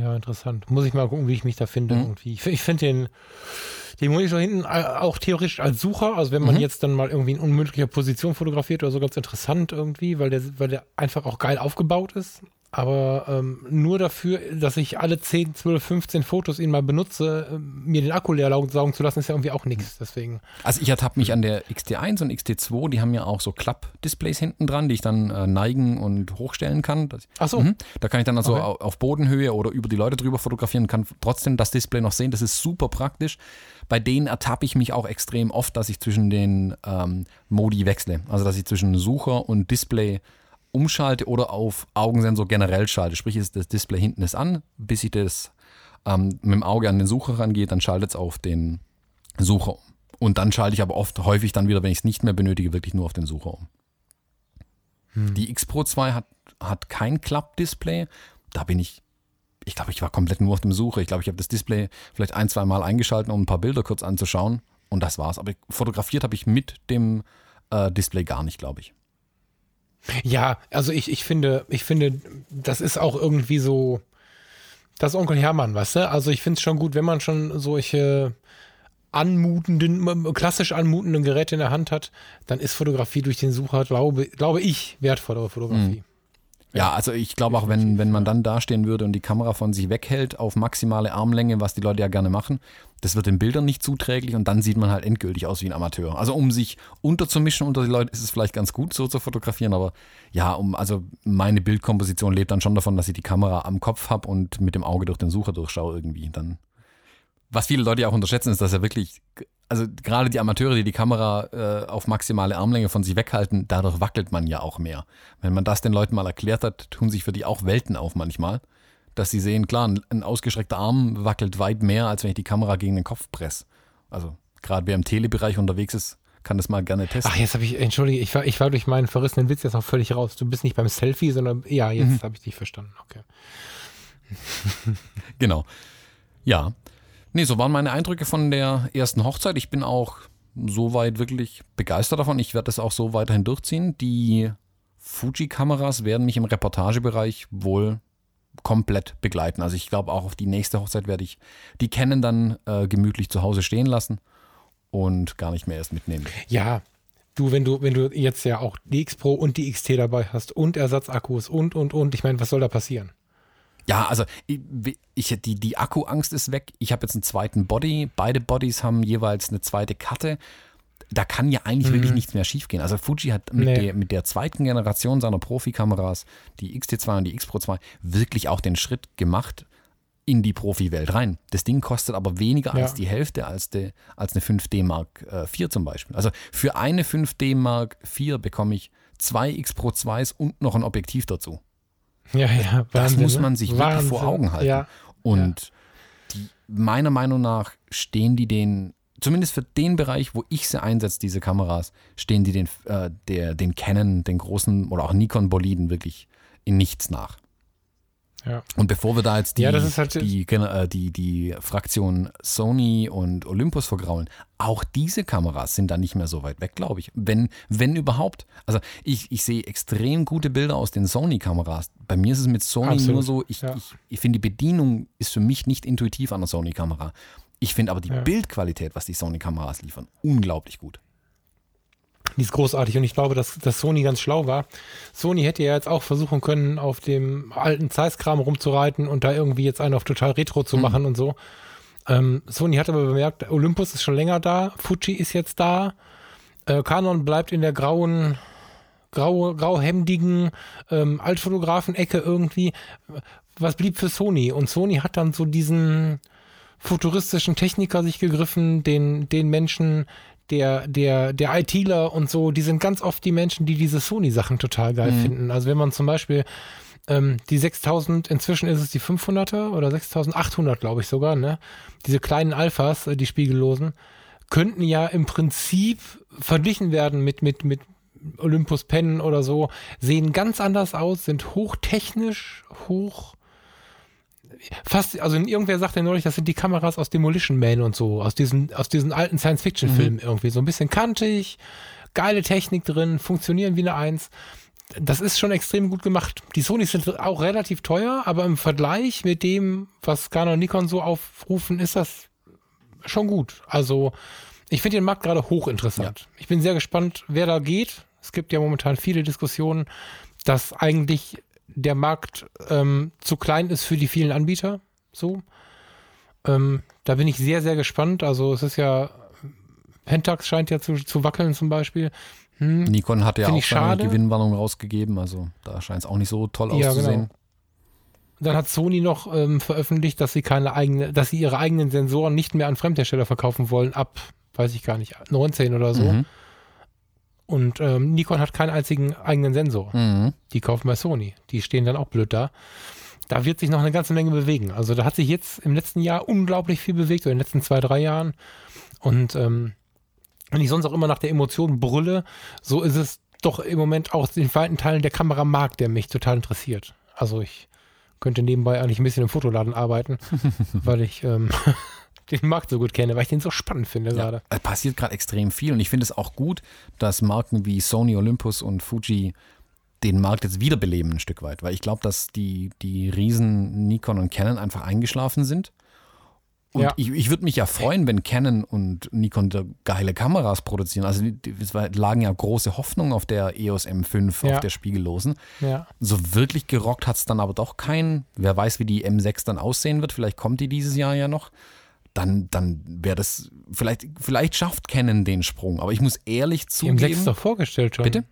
Ja, interessant. Muss ich mal gucken, wie ich mich da finde. Mhm. Irgendwie. Ich, ich finde den, den Monitor hinten auch theoretisch als Sucher, also wenn man Mhm. jetzt dann mal irgendwie in unmöglicher Position fotografiert oder so, ganz interessant irgendwie, weil der, weil der einfach auch geil aufgebaut ist. Aber ähm, nur dafür, dass ich alle 10, 12, 15 Fotos ihn mal benutze, ähm, mir den Akku leer saugen zu lassen, ist ja irgendwie auch nichts. Deswegen. Also ich ertappe mich an der XT1 und XT2, die haben ja auch so Klapp-Displays hinten dran, die ich dann äh, neigen und hochstellen kann. Das, Ach so. Mhm. Da kann ich dann also Okay. au- auf Bodenhöhe oder über die Leute drüber fotografieren und kann trotzdem das Display noch sehen. Das ist super praktisch. Bei denen ertappe ich mich auch extrem oft, dass ich zwischen den ähm, Modi wechsle. Also dass ich zwischen Sucher und Display umschalte oder auf Augensensor generell schalte. Sprich, ist das Display hinten ist an, bis ich das ähm, mit dem Auge an den Sucher rangehe, dann schaltet es auf den Sucher um. Und dann schalte ich aber oft häufig dann wieder, wenn ich es nicht mehr benötige, wirklich nur auf den Sucher um. Die X Pro 2 hat, hat kein Klappdisplay. Da bin ich, ich glaube, ich war komplett nur auf dem Sucher. Ich glaube, ich habe das Display vielleicht ein, zwei Mal eingeschaltet, um ein paar Bilder kurz anzuschauen. Und das war's. Aber fotografiert habe ich mit dem äh, Display gar nicht, glaube ich. Ja, also ich, ich finde, ich finde, das ist auch irgendwie so, das Onkel Hermann, weißt du? Also ich finde es schon gut, wenn man schon solche anmutenden, klassisch anmutenden Geräte in der Hand hat, dann ist Fotografie durch den Sucher, glaube, glaube ich, wertvollere Fotografie. Ja, also ich glaube auch, wenn, wenn man dann dastehen würde und die Kamera von sich weghält auf maximale Armlänge, was die Leute ja gerne machen, das wird den Bildern nicht zuträglich und dann sieht man halt endgültig aus wie ein Amateur. Also um sich unterzumischen unter die Leute ist es vielleicht ganz gut, so zu fotografieren, aber ja, um, also meine Bildkomposition lebt dann schon davon, dass ich die Kamera am Kopf habe und mit dem Auge durch den Sucher durchschaue irgendwie. Dann. Was viele Leute ja auch unterschätzen, ist, dass er wirklich, also gerade die Amateure, die die Kamera äh, auf maximale Armlänge von sich weghalten, dadurch wackelt man ja auch mehr. Wenn man das den Leuten mal erklärt hat, tun sich für die auch Welten auf manchmal. Dass sie sehen, klar, ein, ein ausgestreckter Arm wackelt weit mehr, als wenn ich die Kamera gegen den Kopf presse. Also gerade wer im Telebereich unterwegs ist, kann das mal gerne testen. Ach, jetzt habe ich, entschuldige, ich war, ich war durch meinen verrissenen Witz jetzt noch völlig raus. Du bist nicht beim Selfie, sondern, ja, jetzt Mhm. habe ich dich verstanden. Okay. Genau. Ja. Nee, so waren meine Eindrücke von der ersten Hochzeit. Ich bin auch soweit wirklich begeistert davon. Ich werde das auch so weiterhin durchziehen. Die Fuji-Kameras werden mich im Reportagebereich wohl komplett begleiten. Also ich glaube auch auf die nächste Hochzeit werde ich die Canon dann äh, gemütlich zu Hause stehen lassen und gar nicht mehr erst mitnehmen. Ja, du, wenn du, wenn du jetzt ja auch die X Pro und die XT dabei hast und Ersatzakkus und, und, und, ich meine, was soll da passieren? Ja, also ich, ich, die, die Akkuangst ist weg. Ich habe jetzt einen zweiten Body. Beide Bodies haben jeweils eine zweite Karte. Da kann ja eigentlich wirklich nichts mehr schiefgehen. Also Fuji hat mit, Mhm. Nee. der, mit der zweiten Generation seiner Profikameras, die XT2 und die X Pro 2, wirklich auch den Schritt gemacht in die Profi-Welt rein. Das Ding kostet aber weniger Ja. als die Hälfte als, de, als eine 5D Mark äh, 4 zum Beispiel. Also für eine 5D Mark 4 bekomme ich zwei X Pro 2s und noch ein Objektiv dazu. Ja, ja, Das Wahnsinn, muss ne? man sich wirklich vor Wahnsinn. Augen halten. Ja, Und die, meiner Meinung nach stehen die den, zumindest für den Bereich, wo ich sie einsetze, diese Kameras, stehen die den, äh, der, den Canon, den großen oder auch Nikon-Boliden wirklich in nichts nach. Ja. Und bevor wir da jetzt die, ja, halt die, äh, die, die Fraktion Sony und Olympus vergraulen, auch diese Kameras sind da nicht mehr so weit weg, glaube ich. Wenn, wenn überhaupt. Also ich, ich sehe extrem gute Bilder aus den Sony-Kameras. Bei mir ist es mit Sony Absolut. nur so, ich, ja. ich, ich finde, die Bedienung ist für mich nicht intuitiv an der Sony-Kamera. Ich finde aber die. Bildqualität, was die Sony-Kameras liefern, unglaublich gut. Die ist großartig und ich glaube, dass, dass Sony ganz schlau war. Sony hätte ja jetzt auch versuchen können, auf dem alten Zeiss-Kram rumzureiten und da irgendwie jetzt einen auf total Retro zu mhm. machen und so. Ähm, Sony hat aber bemerkt, Olympus ist schon länger da, Fuji ist jetzt da, äh, Canon bleibt in der grauen, grau, grauhemdigen ähm, Altfotografen-Ecke irgendwie. Was blieb für Sony? Und Sony hat dann so diesen futuristischen Techniker sich gegriffen, den, den Menschen, der, der, der ITler und so, die sind ganz oft die Menschen, die diese Sony-Sachen total geil mhm. finden. Also wenn man zum Beispiel ähm, die 6000, inzwischen ist es die 500er oder 6800, glaube ich sogar, ne? Diese kleinen Alphas, äh, die spiegellosen, könnten ja im Prinzip verglichen werden mit, mit, mit Olympus Pen oder so, sehen ganz anders aus, sind hochtechnisch, hoch fast, also irgendwer sagte neulich, das sind die Kameras aus Demolition Man und so, aus diesen, aus diesen alten Science-Fiction-Filmen mhm. irgendwie. So ein bisschen kantig, geile Technik drin, funktionieren wie eine Eins. Das ist schon extrem gut gemacht. Die Sonys sind auch relativ teuer, aber im Vergleich mit dem, was Canon und Nikon so aufrufen, ist das schon gut. Also, ich finde den Markt gerade hochinteressant. Ja. Ich bin sehr gespannt, wer da geht. Es gibt ja momentan viele Diskussionen, dass eigentlich der Markt ähm, zu klein ist für die vielen Anbieter. So. Ähm, da bin ich sehr, sehr gespannt. Also es ist ja, Pentax scheint ja zu, zu wackeln zum Beispiel. Hm. Nikon hat ja auch eine Gewinnwarnung rausgegeben, also da scheint es auch nicht so toll ja, auszusehen. Genau. Dann hat Sony noch ähm, veröffentlicht, dass sie keine eigene, dass sie ihre eigenen Sensoren nicht mehr an Fremdhersteller verkaufen wollen, ab, weiß ich gar nicht, 19 oder so. Mhm. Und ähm, Nikon hat keinen einzigen eigenen Sensor. Mhm. Die kaufen bei Sony. Die stehen dann auch blöd da. Da wird sich noch eine ganze Menge bewegen. Also da hat sich jetzt im letzten Jahr unglaublich viel bewegt, oder in den letzten zwei, drei Jahren. Und ähm, wenn ich sonst auch immer nach der Emotion brülle, so ist es doch im Moment auch den weiten Teilen der Kameramarkt, der mich total interessiert. Also ich könnte nebenbei eigentlich ein bisschen im Fotoladen arbeiten, weil ich ähm, den Markt so gut kenne, weil ich den so spannend finde ja, gerade. Es passiert gerade extrem viel und ich finde es auch gut, dass Marken wie Sony, Olympus und Fuji den Markt jetzt wiederbeleben ein Stück weit, weil ich glaube, dass die, die Riesen Nikon und Canon einfach eingeschlafen sind. Und ja. ich, ich würde mich ja freuen, wenn Canon und Nikon geile Kameras produzieren. Also es lagen ja große Hoffnungen auf der EOS M5, ja. auf der Spiegellosen. Ja. So wirklich gerockt hat es dann aber doch keinen. Wer weiß, wie die M6 dann aussehen wird. Vielleicht kommt die dieses Jahr ja noch dann, dann wäre das, vielleicht, vielleicht schafft Canon den Sprung. Aber ich muss ehrlich zugeben. Die M6 ist doch vorgestellt schon. Bitte?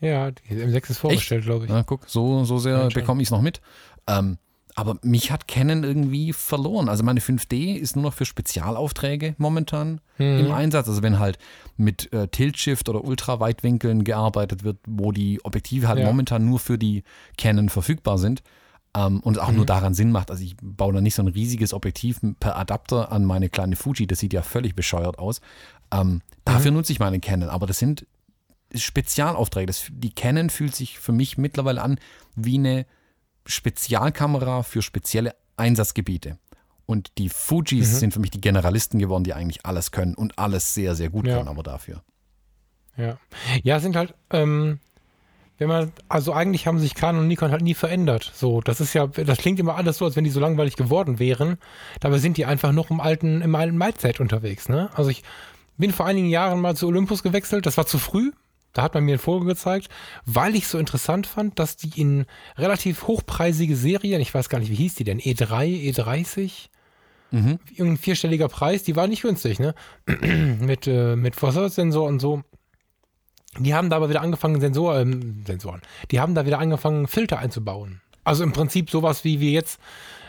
Ja, die M6 ist vorgestellt, glaube ich. Na, guck, so, so sehr bekomme ich es noch mit. Ähm, aber mich hat Canon irgendwie verloren. Also meine 5D ist nur noch für Spezialaufträge momentan mhm. im Einsatz. Also wenn halt mit äh, Tilt-Shift oder Ultraweitwinkeln gearbeitet wird, wo die Objektive halt ja. momentan nur für die Canon verfügbar sind, ähm, und auch mhm. nur daran Sinn macht. Also ich baue da nicht so ein riesiges Objektiv per Adapter an meine kleine Fuji, das sieht ja völlig bescheuert aus. Ähm, dafür mhm. nutze ich meine Canon, aber das sind Spezialaufträge. Das, die Canon fühlt sich für mich mittlerweile an wie eine Spezialkamera für spezielle Einsatzgebiete. Und die Fujis mhm. sind für mich die Generalisten geworden, die eigentlich alles können und alles sehr, sehr gut ja. können, aber dafür. Ja. Ja, sind halt, ähm, wenn man, also eigentlich haben sich Canon und Nikon halt nie verändert. So, das ist ja, das klingt immer alles so, als wenn die so langweilig geworden wären. Dabei sind die einfach noch im alten, im alten Mindset unterwegs, ne? Also ich bin vor einigen Jahren mal zu Olympus gewechselt. Das war zu früh. Da hat man mir ein Foto gezeigt, weil ich so interessant fand, dass die in relativ hochpreisige Serien, ich weiß gar nicht, wie hieß die denn, E3, E30, mhm. irgendein vierstelliger Preis, die war nicht günstig, ne? mit, äh, mit Versorgungssensor und so. Die haben da aber wieder angefangen, Sensor, ähm, Sensoren, die haben da wieder angefangen, Filter einzubauen. Also im Prinzip sowas, wie wir jetzt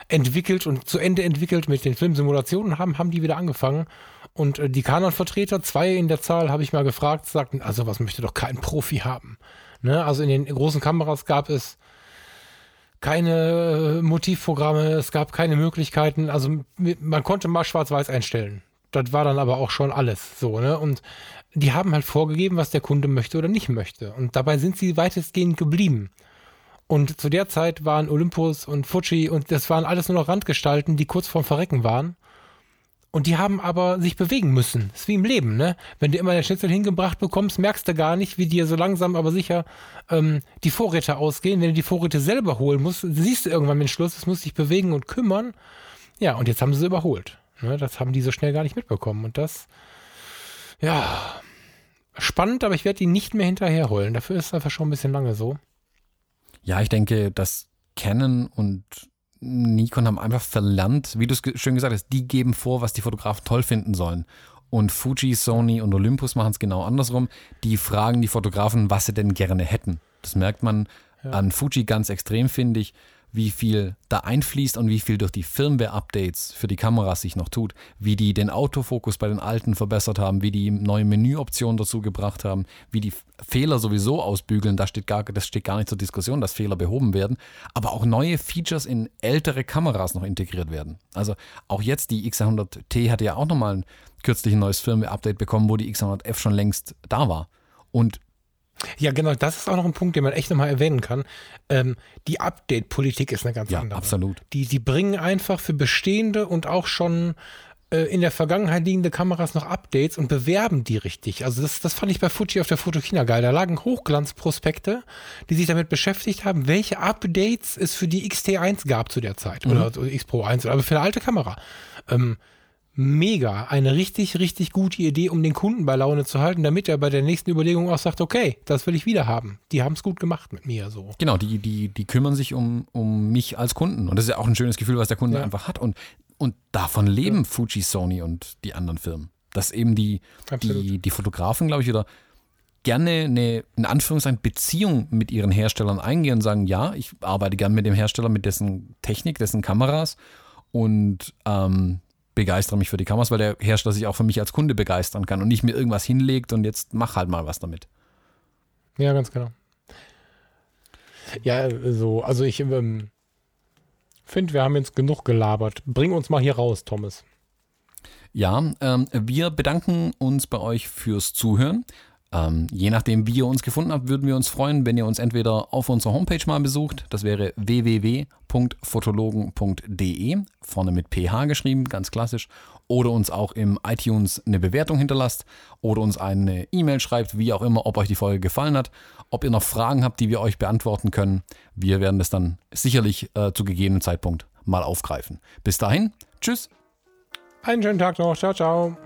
entwickelt und zu Ende entwickelt mit den Filmsimulationen haben, haben die wieder angefangen. Und äh, die Canon-Vertreter, zwei in der Zahl, habe ich mal gefragt, sagten, also was möchte doch kein Profi haben. Ne? Also in den großen Kameras gab es keine äh, Motivprogramme, es gab keine Möglichkeiten, also man konnte mal schwarz-weiß einstellen. Das war dann aber auch schon alles so, ne? Und die haben halt vorgegeben, was der Kunde möchte oder nicht möchte. Und dabei sind sie weitestgehend geblieben. Und zu der Zeit waren Olympus und Fuji und das waren alles nur noch Randgestalten, die kurz vorm Verrecken waren. Und die haben aber sich bewegen müssen. Das ist wie im Leben, ne? Wenn du immer den Schnitzel hingebracht bekommst, merkst du gar nicht, wie dir so langsam aber sicher ähm, die Vorräte ausgehen. Wenn du die Vorräte selber holen musst, siehst du irgendwann den Schluss, es muss sich bewegen und kümmern. Ja, und jetzt haben sie sie überholt. Ne? Das haben die so schnell gar nicht mitbekommen. Und das, ja, spannend, aber ich werde die nicht mehr hinterherholen. Dafür ist es einfach schon ein bisschen lange so. Ja, ich denke, dass Canon und Nikon haben einfach verlernt, wie du es schön gesagt hast, die geben vor, was die Fotografen toll finden sollen. Und Fuji, Sony und Olympus machen es genau andersrum. Die fragen die Fotografen, was sie denn gerne hätten. Das merkt man ja. an Fuji ganz extrem, finde ich wie viel da einfließt und wie viel durch die Firmware-Updates für die Kameras sich noch tut, wie die den Autofokus bei den alten verbessert haben, wie die neue Menüoptionen dazu gebracht haben, wie die Fehler sowieso ausbügeln, das steht, gar, das steht gar nicht zur Diskussion, dass Fehler behoben werden, aber auch neue Features in ältere Kameras noch integriert werden. Also auch jetzt die X100T hatte ja auch nochmal ein kürzlich ein neues Firmware-Update bekommen, wo die X100F schon längst da war. Und ja, genau, das ist auch noch ein Punkt, den man echt nochmal erwähnen kann. Ähm, die Update-Politik ist eine ganz ja, andere. Absolut. Die, die bringen einfach für bestehende und auch schon äh, in der Vergangenheit liegende Kameras noch Updates und bewerben die richtig. Also das, das fand ich bei Fuji auf der Fotokina geil. Da lagen Hochglanzprospekte, die sich damit beschäftigt haben, welche Updates es für die XT1 gab zu der Zeit. Mhm. Oder X Pro 1, aber für eine alte Kamera. Ähm, mega. Eine richtig, richtig gute Idee, um den Kunden bei Laune zu halten, damit er bei der nächsten Überlegung auch sagt, okay, das will ich wieder haben. Die haben es gut gemacht mit mir so. Genau, die, die, die kümmern sich um, um mich als Kunden. Und das ist ja auch ein schönes Gefühl, was der Kunde ja. einfach hat. Und, und davon leben ja. Fuji, Sony und die anderen Firmen. Dass eben die, die, die Fotografen, glaube ich, wieder gerne eine, in Anführungszeichen, Beziehung mit ihren Herstellern eingehen und sagen, ja, ich arbeite gerne mit dem Hersteller, mit dessen Technik, dessen Kameras und ähm, begeistere mich für die Kameras, weil der Hersteller sich auch für mich als Kunde begeistern kann und nicht mir irgendwas hinlegt und jetzt mach halt mal was damit. Ja, ganz genau. Ja, so, also ich ähm, finde, wir haben jetzt genug gelabert. Bring uns mal hier raus, Thomas. Ja, ähm, wir bedanken uns bei euch fürs Zuhören. Ähm, je nachdem, wie ihr uns gefunden habt, würden wir uns freuen, wenn ihr uns entweder auf unserer Homepage mal besucht. Das wäre www.fotologen.de, vorne mit PH geschrieben, ganz klassisch. Oder uns auch im iTunes eine Bewertung hinterlasst oder uns eine E-Mail schreibt, wie auch immer, ob euch die Folge gefallen hat. Ob ihr noch Fragen habt, die wir euch beantworten können. Wir werden das dann sicherlich äh, zu gegebenem Zeitpunkt mal aufgreifen. Bis dahin, tschüss. Einen schönen Tag noch. Ciao, ciao.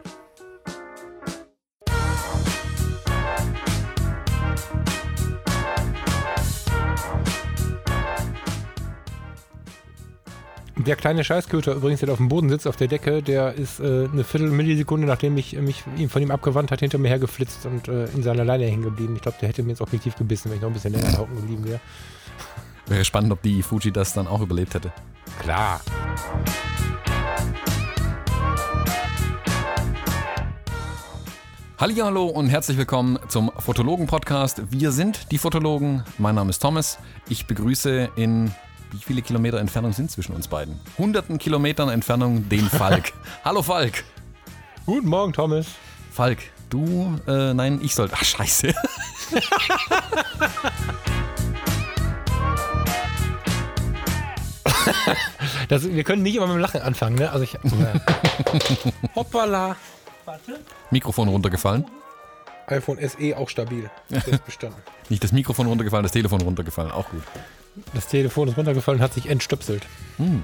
Der kleine Scheißköter übrigens, der auf dem Boden sitzt, auf der Decke, der ist äh, eine Viertelmillisekunde, nachdem ich mich von ihm abgewandt hat, hinter mir hergeflitzt und äh, in seiner Leine hängen geblieben. Ich glaube, der hätte mir ins Objektiv gebissen, wenn ich noch ein bisschen länger hocken geblieben wäre. Wäre spannend, ob die Fuji das dann auch überlebt hätte. Klar. Hallo und herzlich willkommen zum Fotologen-Podcast. Wir sind die Fotologen. Mein Name ist Thomas. Ich begrüße in wie viele Kilometer Entfernung sind zwischen uns beiden? Hunderten Kilometern Entfernung den Falk. Hallo Falk. Guten Morgen, Thomas. Falk, du, äh, nein, ich sollte. Ach, scheiße. das, wir können nicht immer mit dem Lachen anfangen, ne? Also ich. Ja. Hoppala. Warte. Mikrofon runtergefallen. iPhone SE auch stabil. Das ist bestanden. Nicht das Mikrofon runtergefallen, das Telefon runtergefallen, auch gut. Das Telefon ist runtergefallen und hat sich entstöpselt. Hm.